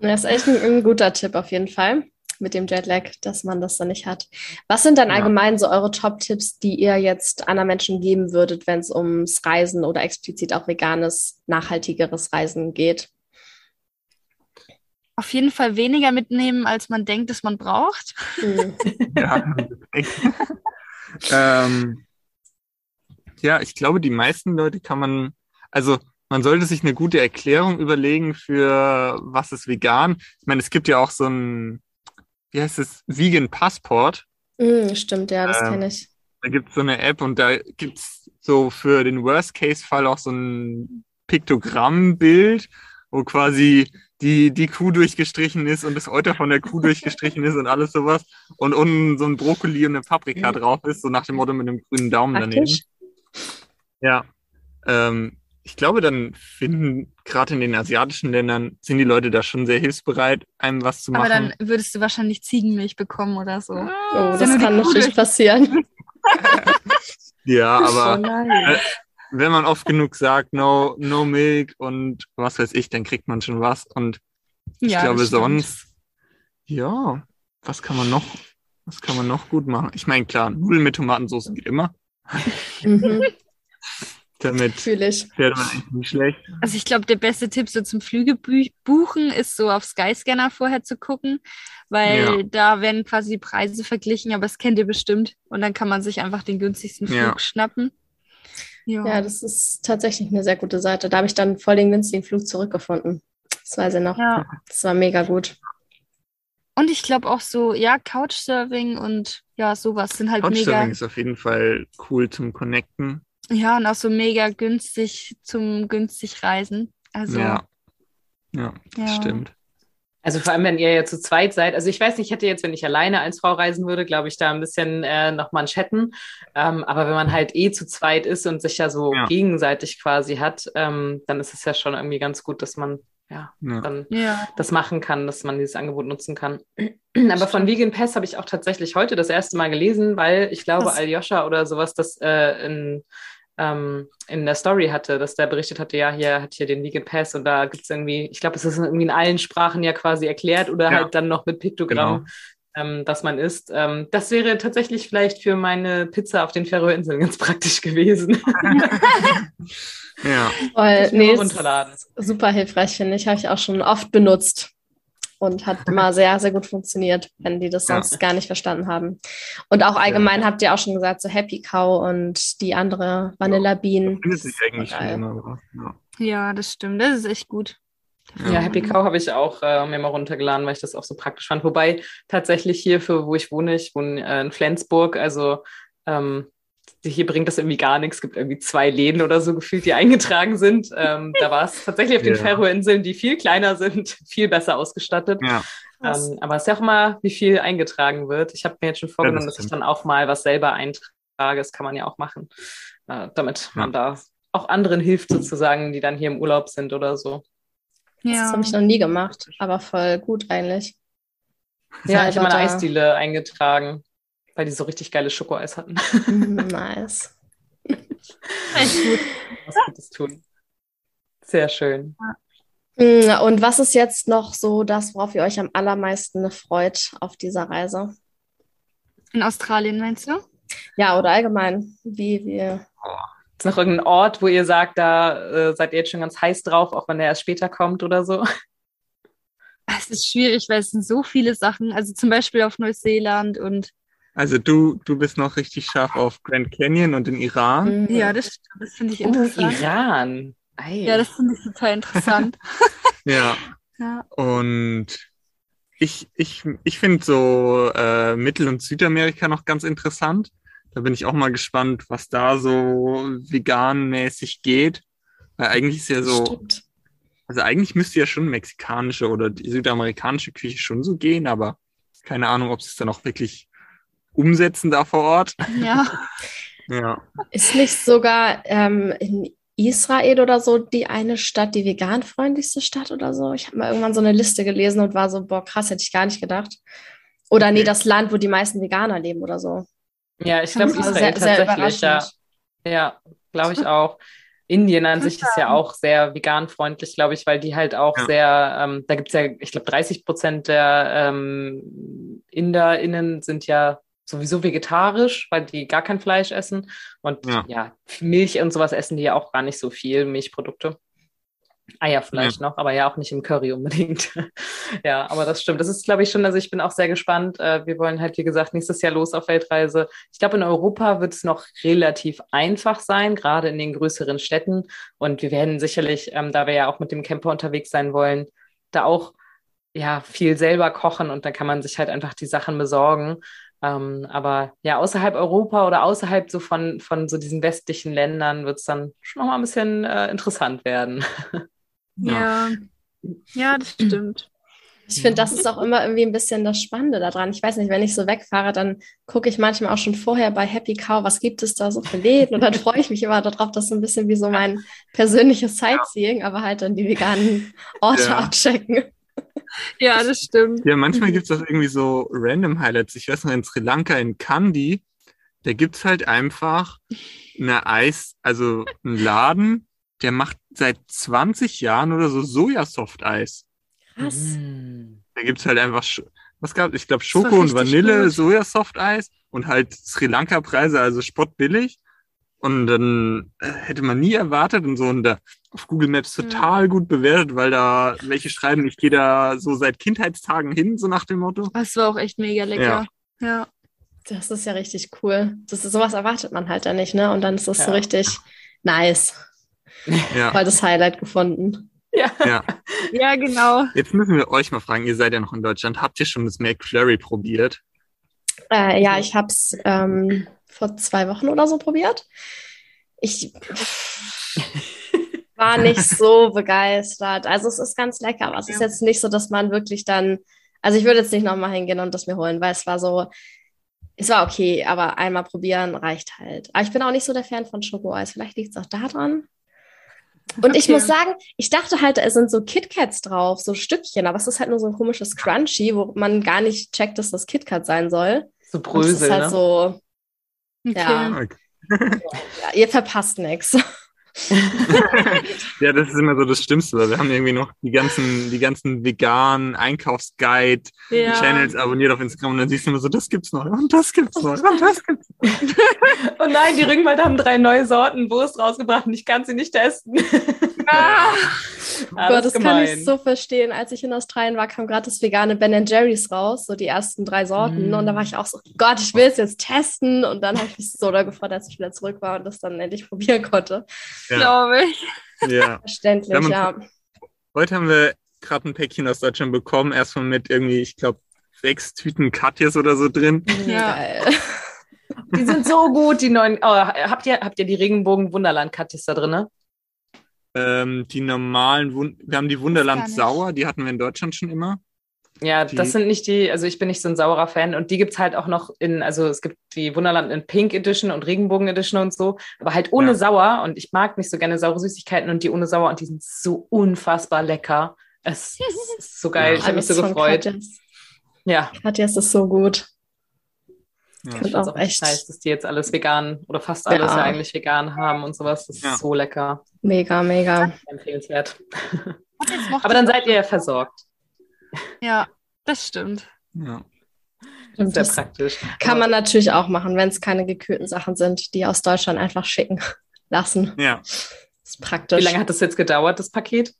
Speaker 4: Das ist echt ein, ein guter Tipp auf jeden Fall. mit dem Jetlag, dass man das dann nicht hat. Was sind dann
Speaker 2: Ja.
Speaker 4: allgemein so eure Top-Tipps, die ihr jetzt anderen Menschen geben würdet, wenn es ums Reisen oder explizit auch veganes, nachhaltigeres Reisen geht?
Speaker 1: Auf jeden Fall weniger mitnehmen, als man denkt, dass man braucht.
Speaker 2: Ja, (laughs) ähm, ja, ich glaube, die meisten Leute kann man, also man sollte sich eine gute Erklärung überlegen für was ist vegan. Ich meine, es gibt ja auch so ein, wie heißt es, Vegan Passport.
Speaker 4: Hm, stimmt, ja, das
Speaker 2: Ähm,
Speaker 4: kenne ich.
Speaker 2: Da gibt es so eine App und da gibt's so für den Worst-Case-Fall auch so ein Piktogrammbild, wo quasi die, die Kuh durchgestrichen ist und das Euter von der Kuh durchgestrichen ist und alles sowas. Und unten so ein Brokkoli und eine Paprika drauf ist, so nach dem Motto mit einem grünen Daumen daneben.
Speaker 4: Praktisch.
Speaker 2: Ja. Ähm, ich glaube, dann finden gerade in den asiatischen Ländern sind die Leute da schon sehr hilfsbereit, einem was zu machen.
Speaker 1: Aber dann würdest du wahrscheinlich Ziegenmilch bekommen oder so.
Speaker 4: Oh, das kann natürlich passieren.
Speaker 2: ja,
Speaker 4: Oh (laughs)
Speaker 2: aber (laughs)
Speaker 4: nein.
Speaker 2: Wenn man oft genug sagt, no, no milk und was weiß ich, dann kriegt man schon was. Und ich
Speaker 1: Ja,
Speaker 2: glaube sonst, ja, was kann man noch, was kann man noch gut machen? Ich meine, klar, Nudeln mit Tomatensauce geht immer.
Speaker 4: Mhm, (laughs)
Speaker 2: Damit wäre man eigentlich nicht schlecht.
Speaker 1: Also ich glaube, der beste Tipp so zum Flüge bü- buchen ist so auf Skyscanner vorher zu gucken, weil
Speaker 2: Ja.
Speaker 1: da werden quasi die Preise verglichen, aber das kennt ihr bestimmt. Und dann kann man sich einfach den günstigsten Flug
Speaker 2: Ja.
Speaker 1: schnappen. Ja.
Speaker 4: Ja, das ist tatsächlich eine sehr gute Seite. Da habe ich dann voll den günstigen Flug zurückgefunden. Das weiß ich noch.
Speaker 1: ja.
Speaker 4: Das war mega gut.
Speaker 1: Und ich glaube auch so, ja, Couchsurfing und ja, sowas sind halt mega.
Speaker 2: Couchsurfing ist auf jeden Fall cool zum Connecten.
Speaker 1: Ja, und auch so mega günstig zum günstig Reisen. Also,
Speaker 2: Ja. Ja, das
Speaker 1: Ja.
Speaker 2: stimmt.
Speaker 5: Also vor allem, wenn ihr ja zu zweit seid. Also ich weiß nicht, ich hätte jetzt, wenn ich alleine als Frau reisen würde, glaube ich, da ein bisschen äh, nochmal einen Chatten. Ähm, aber wenn man halt eh zu zweit ist und sich ja so
Speaker 2: Ja.
Speaker 5: gegenseitig quasi hat, ähm, dann ist es ja schon irgendwie ganz gut, dass man ja
Speaker 2: Ja.
Speaker 5: dann
Speaker 1: ja.
Speaker 5: das machen kann, dass man dieses Angebot nutzen kann. Aber von Vegan Pass habe ich auch tatsächlich heute das erste Mal gelesen, weil ich glaube,
Speaker 4: Krass.
Speaker 5: Aljoscha oder sowas das äh, in, ähm, in der Story hatte, dass der berichtet hatte, ja, hier hat hier den Vegan Pass und da gibt es irgendwie, ich glaube, es ist irgendwie in allen Sprachen ja quasi erklärt oder
Speaker 2: Ja.
Speaker 5: halt dann noch mit Piktogramm. Ähm, dass man isst. Ähm, das wäre tatsächlich vielleicht für meine Pizza auf den Färöerinseln ganz (laughs) praktisch gewesen.
Speaker 2: Ja.
Speaker 4: Voll, nee,
Speaker 5: runterladen.
Speaker 4: super hilfreich, finde ich. Habe ich auch schon oft benutzt und hat immer sehr, sehr gut funktioniert, wenn die das
Speaker 2: Ja.
Speaker 4: sonst gar nicht verstanden haben. Und auch allgemein habt ihr auch schon gesagt, so Happy Cow und die andere Vanilla Bean.
Speaker 2: Findet sich eigentlich. Ja.
Speaker 1: ja, das stimmt. Das ist echt gut.
Speaker 5: Ja, Happy Cow habe ich auch äh, mir mal runtergeladen, weil ich das auch so praktisch fand. Wobei tatsächlich hier, für wo ich wohne, ich wohne äh, in Flensburg, also ähm, hier bringt das irgendwie gar nichts. Es gibt irgendwie zwei Läden oder so gefühlt, die eingetragen sind. Ähm, da war es tatsächlich auf den
Speaker 2: Ja.
Speaker 5: Färöerinseln, die viel kleiner sind, (laughs) viel besser ausgestattet.
Speaker 2: Ja.
Speaker 5: Ähm, aber es ist ja auch mal, wie viel eingetragen wird. Ich habe mir jetzt schon vorgenommen, dass ich dann auch mal was selber eintrage. Das kann man ja auch machen, äh, damit man da auch anderen hilft sozusagen, die dann hier im Urlaub sind oder so.
Speaker 4: Das
Speaker 1: Ja.
Speaker 4: habe ich noch nie gemacht, aber voll gut eigentlich.
Speaker 5: Ja, ich habe meine Eisdiele eingetragen, weil die so richtig geile Schokoeis hatten.
Speaker 4: Mhm, (laughs) nice.
Speaker 1: Echt gut.
Speaker 5: Was Gutes tun. Sehr schön.
Speaker 4: Mm, Und was ist jetzt noch so das, worauf ihr euch am allermeisten freut auf dieser Reise?
Speaker 1: In Australien, meinst du?
Speaker 4: Ja, oder allgemein, wie wir.
Speaker 5: Ist noch irgendein Ort, wo ihr sagt, da äh, seid ihr jetzt schon ganz heiß drauf, auch wenn der erst später kommt oder so?
Speaker 1: Es ist schwierig, weil es sind so viele Sachen. Also zum Beispiel auf Neuseeland und
Speaker 2: Also du, du bist noch richtig scharf auf Grand Canyon und den Iran.
Speaker 4: Mhm.
Speaker 1: ja, das, das finde ich
Speaker 5: Oh,
Speaker 1: interessant.
Speaker 5: Iran. Ei.
Speaker 1: Ja, das finde ich total interessant. (laughs)
Speaker 2: Ja.
Speaker 1: ja.
Speaker 2: Und ich, ich, ich finde so äh, Mittel- und Südamerika noch ganz interessant. Da bin ich auch mal gespannt, was da so veganmäßig geht. Weil eigentlich ist ja so,
Speaker 4: Stimmt.
Speaker 2: also eigentlich müsste ja schon mexikanische oder die südamerikanische Küche schon so gehen, aber keine Ahnung, ob sie es dann auch wirklich umsetzen da vor Ort.
Speaker 1: ja. (laughs)
Speaker 2: Ja.
Speaker 4: Ist nicht sogar ähm, in Israel oder so die eine Stadt, die veganfreundlichste Stadt oder so? Ich habe mal irgendwann so eine Liste gelesen und war so, boah, krass, hätte ich gar nicht gedacht. Oder nee, das Land, wo die meisten Veganer leben oder so.
Speaker 5: Ja, ich glaube Israel
Speaker 4: sehr, sehr
Speaker 5: tatsächlich, ja. Ja, glaube ich auch. Indien an sich ist ja auch sehr veganfreundlich, glaube ich, weil die halt auch
Speaker 2: Ja.
Speaker 5: sehr, ähm, da gibt's ja, ich glaube, 30 Prozent der ähm, InderInnen sind ja sowieso vegetarisch, weil die gar kein Fleisch essen. Und
Speaker 2: Ja.
Speaker 5: ja, Milch und sowas essen die ja auch gar nicht so viel, Milchprodukte. Eier vielleicht noch, aber ja auch nicht im Curry unbedingt. (laughs) ja, aber das stimmt. Das ist, glaube ich, schon, also ich bin auch sehr gespannt. Äh, Wir wollen halt, wie gesagt, nächstes Jahr los auf Weltreise. Ich glaube, in Europa wird es noch relativ einfach sein, gerade in den größeren Städten. Und wir werden sicherlich, ähm, da wir ja auch mit dem Camper unterwegs sein wollen, da auch ja viel selber kochen und dann kann man sich halt einfach die Sachen besorgen. Ähm, aber ja, außerhalb Europa oder außerhalb so von, von so diesen westlichen Ländern wird es dann schon noch mal ein bisschen äh, interessant werden. (laughs)
Speaker 1: Ja. Ja, das stimmt.
Speaker 4: Ich finde, das ist auch immer irgendwie ein bisschen das Spannende daran. Ich weiß nicht, wenn ich so wegfahre, dann gucke ich manchmal auch schon vorher bei Happy Cow, was gibt es da so für Läden? Und dann (laughs) freue ich mich immer darauf, das ist so ein bisschen wie so mein persönliches Sightseeing, aber halt dann die veganen Orte
Speaker 2: Ja.
Speaker 4: abchecken.
Speaker 1: Ja, das stimmt.
Speaker 2: Ja, manchmal gibt es auch irgendwie so random Highlights. Ich weiß noch, in Sri Lanka, in Kandy, da gibt's halt einfach eine Eis, also einen Laden, der macht seit 20 Jahren oder so Sojasoft-Eis.
Speaker 4: Krass.
Speaker 5: Mm.
Speaker 2: Da gibt's halt einfach, was gab Ich glaube Schoko und Vanille. Sojasoft-Eis und halt Sri Lanka-Preise, also spottbillig. Und dann äh, hätte man nie erwartet und so und da auf Google Maps
Speaker 1: Ja.
Speaker 2: total gut bewertet, weil da welche schreiben, ich gehe da so seit Kindheitstagen hin, so nach dem Motto.
Speaker 1: Das war auch echt mega lecker. Ja.
Speaker 4: Das ist ja richtig cool. Das ist, sowas erwartet man halt ja nicht, ne? Und dann ist das so
Speaker 5: Ja.
Speaker 4: richtig nice.
Speaker 2: Ja.
Speaker 4: Voll das Highlight gefunden.
Speaker 5: Ja.
Speaker 2: Ja. (laughs)
Speaker 1: Ja, genau.
Speaker 2: Jetzt müssen wir euch mal fragen, ihr seid ja noch in Deutschland. Habt ihr schon das McFlurry probiert?
Speaker 4: Äh, ja, ich habe es ähm, vor zwei Wochen oder so probiert. Ich war nicht (laughs) so begeistert. Also es ist ganz lecker, aber es ist jetzt nicht so, dass man wirklich dann, also ich würde jetzt nicht nochmal hingehen und das mir holen, weil es war so, es war okay, aber einmal probieren reicht halt. Aber ich bin auch nicht so der Fan von Schokoeis. Vielleicht liegt es auch daran. Und ich
Speaker 1: Okay.
Speaker 4: muss sagen, ich dachte halt, es sind so KitKats drauf, so Stückchen, aber es ist halt nur so ein komisches Crunchy, wo man gar nicht checkt, dass das KitKat sein soll.
Speaker 5: So
Speaker 4: Und es
Speaker 5: Brösel,
Speaker 4: ist halt
Speaker 5: ne?
Speaker 4: so,
Speaker 1: Okay.
Speaker 4: Ja. ja, ihr verpasst nichts. (laughs)
Speaker 2: Ja, das ist immer so das Schlimmste, weil wir haben irgendwie noch die ganzen, die ganzen veganen Einkaufsguide-Channels
Speaker 1: Ja.
Speaker 2: abonniert auf Instagram und dann siehst du immer so, das gibt's noch und das gibt's noch und das gibt's noch. (laughs)
Speaker 5: Oh nein, die Rügenwald haben drei neue Sorten Wurst rausgebracht und ich kann sie nicht testen.
Speaker 1: Ah,
Speaker 5: Ah,
Speaker 4: Gott, das kann
Speaker 5: gemein.
Speaker 4: ich so verstehen. Als ich in Australien war, kam gerade das vegane Ben Jerry's raus, so die ersten drei Sorten.
Speaker 5: Mm.
Speaker 4: Und da war ich auch so, Gott, ich will es jetzt testen. Und dann habe ich mich so da gefreut, als ich wieder zurück war und das dann endlich probieren konnte.
Speaker 2: Ja,
Speaker 1: glaube ich.
Speaker 2: ja.
Speaker 4: Verständlich,
Speaker 2: Ja. Heute haben wir gerade ein Päckchen aus Deutschland bekommen, erstmal mit irgendwie, ich glaube, sechs Tüten Katjes oder so drin.
Speaker 1: Ja.
Speaker 4: Geil.
Speaker 5: Die sind so gut, die neuen. Oh, habt ihr, habt ihr die Regenbogen-Wunderland-Katjes da drin? Ne?
Speaker 2: Ähm, die normalen, Wun wir haben die Wunderland. Sauer, die hatten wir in Deutschland schon immer.
Speaker 5: Ja,
Speaker 2: Die-
Speaker 5: das sind nicht die, also ich bin nicht so ein saurer Fan und die gibt's halt auch noch in, also es gibt die Wunderland in Pink Edition und Regenbogen Edition und so, aber halt ohne
Speaker 2: Ja.
Speaker 5: Sauer und ich mag nicht so gerne saure Süßigkeiten und die ohne Sauer und die sind so unfassbar lecker. Es, es (laughs) ist so geil,
Speaker 2: Ja.
Speaker 5: ich habe mich so gefreut.
Speaker 4: Katjes.
Speaker 5: Ja,
Speaker 4: Katjes ist so gut.
Speaker 2: Ja.
Speaker 5: ich finde
Speaker 4: auch
Speaker 5: auch echt nice, dass die jetzt alles vegan oder fast alles
Speaker 4: Ja.
Speaker 5: ja eigentlich vegan haben und sowas. Das ist
Speaker 2: Ja.
Speaker 5: so lecker.
Speaker 4: mega, mega.
Speaker 5: Empfehlenswert. Aber dann seid ihr ja versorgt.
Speaker 1: Ja, das stimmt.
Speaker 2: Ja.
Speaker 4: Und
Speaker 5: Sehr
Speaker 4: das
Speaker 5: praktisch.
Speaker 4: kann man natürlich auch machen, wenn es keine gekühlten Sachen sind, die aus Deutschland einfach schicken (laughs) lassen.
Speaker 2: ja.
Speaker 4: ist praktisch.
Speaker 5: Wie lange hat das jetzt gedauert, das Paket?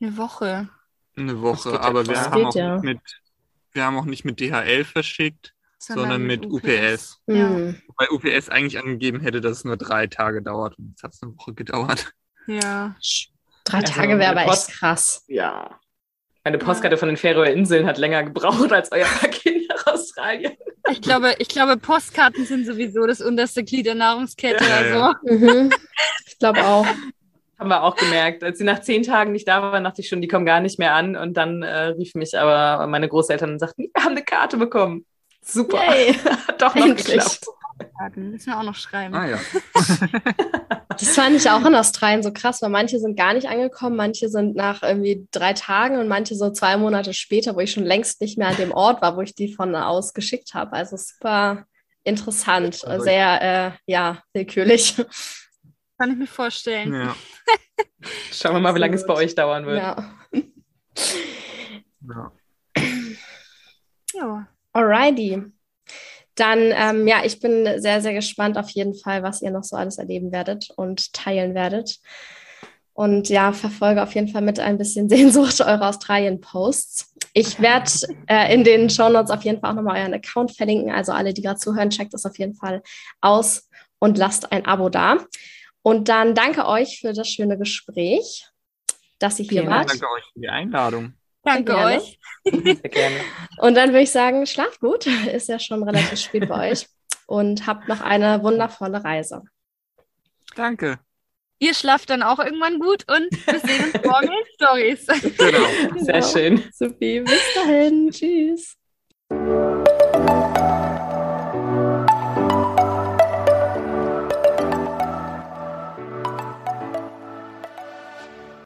Speaker 1: Eine Woche.
Speaker 2: Eine
Speaker 5: Das
Speaker 2: Woche, aber wir haben, auch
Speaker 4: ja.
Speaker 2: mit, wir haben auch nicht mit DHL verschickt, sondern mit UPS.
Speaker 1: Ja.
Speaker 4: Hm.
Speaker 2: Weil UPS eigentlich angegeben hätte, dass es nur drei Tage dauert und jetzt hat es eine Woche gedauert.
Speaker 1: Ja.
Speaker 4: Drei
Speaker 5: Also,
Speaker 4: Tage wäre aber echt krass.
Speaker 5: Ja. Meine Postkarte von den Färöerinseln hat länger gebraucht als euer Paket nach Australien.
Speaker 1: Ich glaube, ich glaube, Postkarten sind sowieso das unterste Glied der Nahrungskette.
Speaker 2: Ja, ja.
Speaker 1: also.
Speaker 4: Mhm. Ich glaube auch.
Speaker 5: Haben wir auch gemerkt. Als sie nach zehn Tagen nicht da waren, dachte ich schon, die kommen gar nicht mehr an. Und dann äh, rief mich aber meine Großeltern und sagten, wir haben eine Karte bekommen. Super.
Speaker 4: Yay.
Speaker 5: Hat (laughs) doch noch
Speaker 4: Endlich.
Speaker 5: geklappt.
Speaker 1: Müssen wir auch noch schreiben.
Speaker 2: Ah ja. (laughs)
Speaker 4: Das fand ich auch in Australien so krass, weil manche sind gar nicht angekommen, manche sind nach irgendwie drei Tagen und manche so zwei Monate später, wo ich schon längst nicht mehr an dem Ort war, wo ich die von aus geschickt habe. Also super interessant,
Speaker 2: Also-
Speaker 4: sehr, äh, ja, willkürlich.
Speaker 1: Kann ich mir vorstellen.
Speaker 2: Ja. (laughs)
Speaker 5: Schauen wir mal, wie lange es bei euch dauern wird.
Speaker 4: Ja.
Speaker 2: ja.
Speaker 1: Ja.
Speaker 4: Alrighty. Dann, ähm, ja, ich bin sehr, sehr gespannt auf jeden Fall, was ihr noch so alles erleben werdet und teilen werdet. Und ja, verfolge auf jeden Fall mit ein bisschen (laughs) Sehnsucht eure Australien-Posts. Ich werde äh, in den Shownotes auf jeden Fall auch nochmal euren Account verlinken. Also alle, die gerade zuhören, checkt das auf jeden Fall aus und lasst ein Abo da. Und dann danke euch für das schöne Gespräch, dass ihr hier
Speaker 5: Vielen
Speaker 4: wart.
Speaker 2: Danke euch für die Einladung.
Speaker 1: Danke
Speaker 4: Gerne.
Speaker 1: euch.
Speaker 5: Sehr gerne. (laughs)
Speaker 4: Und dann würde ich sagen, schlaft gut. (laughs) Ist ja schon relativ spät bei euch. Und habt noch eine wundervolle Reise.
Speaker 2: Danke.
Speaker 1: Ihr schlaft dann auch irgendwann gut und wir sehen uns (laughs) morgen in Stories.
Speaker 2: Genau.
Speaker 5: Sehr schön.
Speaker 4: Supi, bis dahin. Tschüss.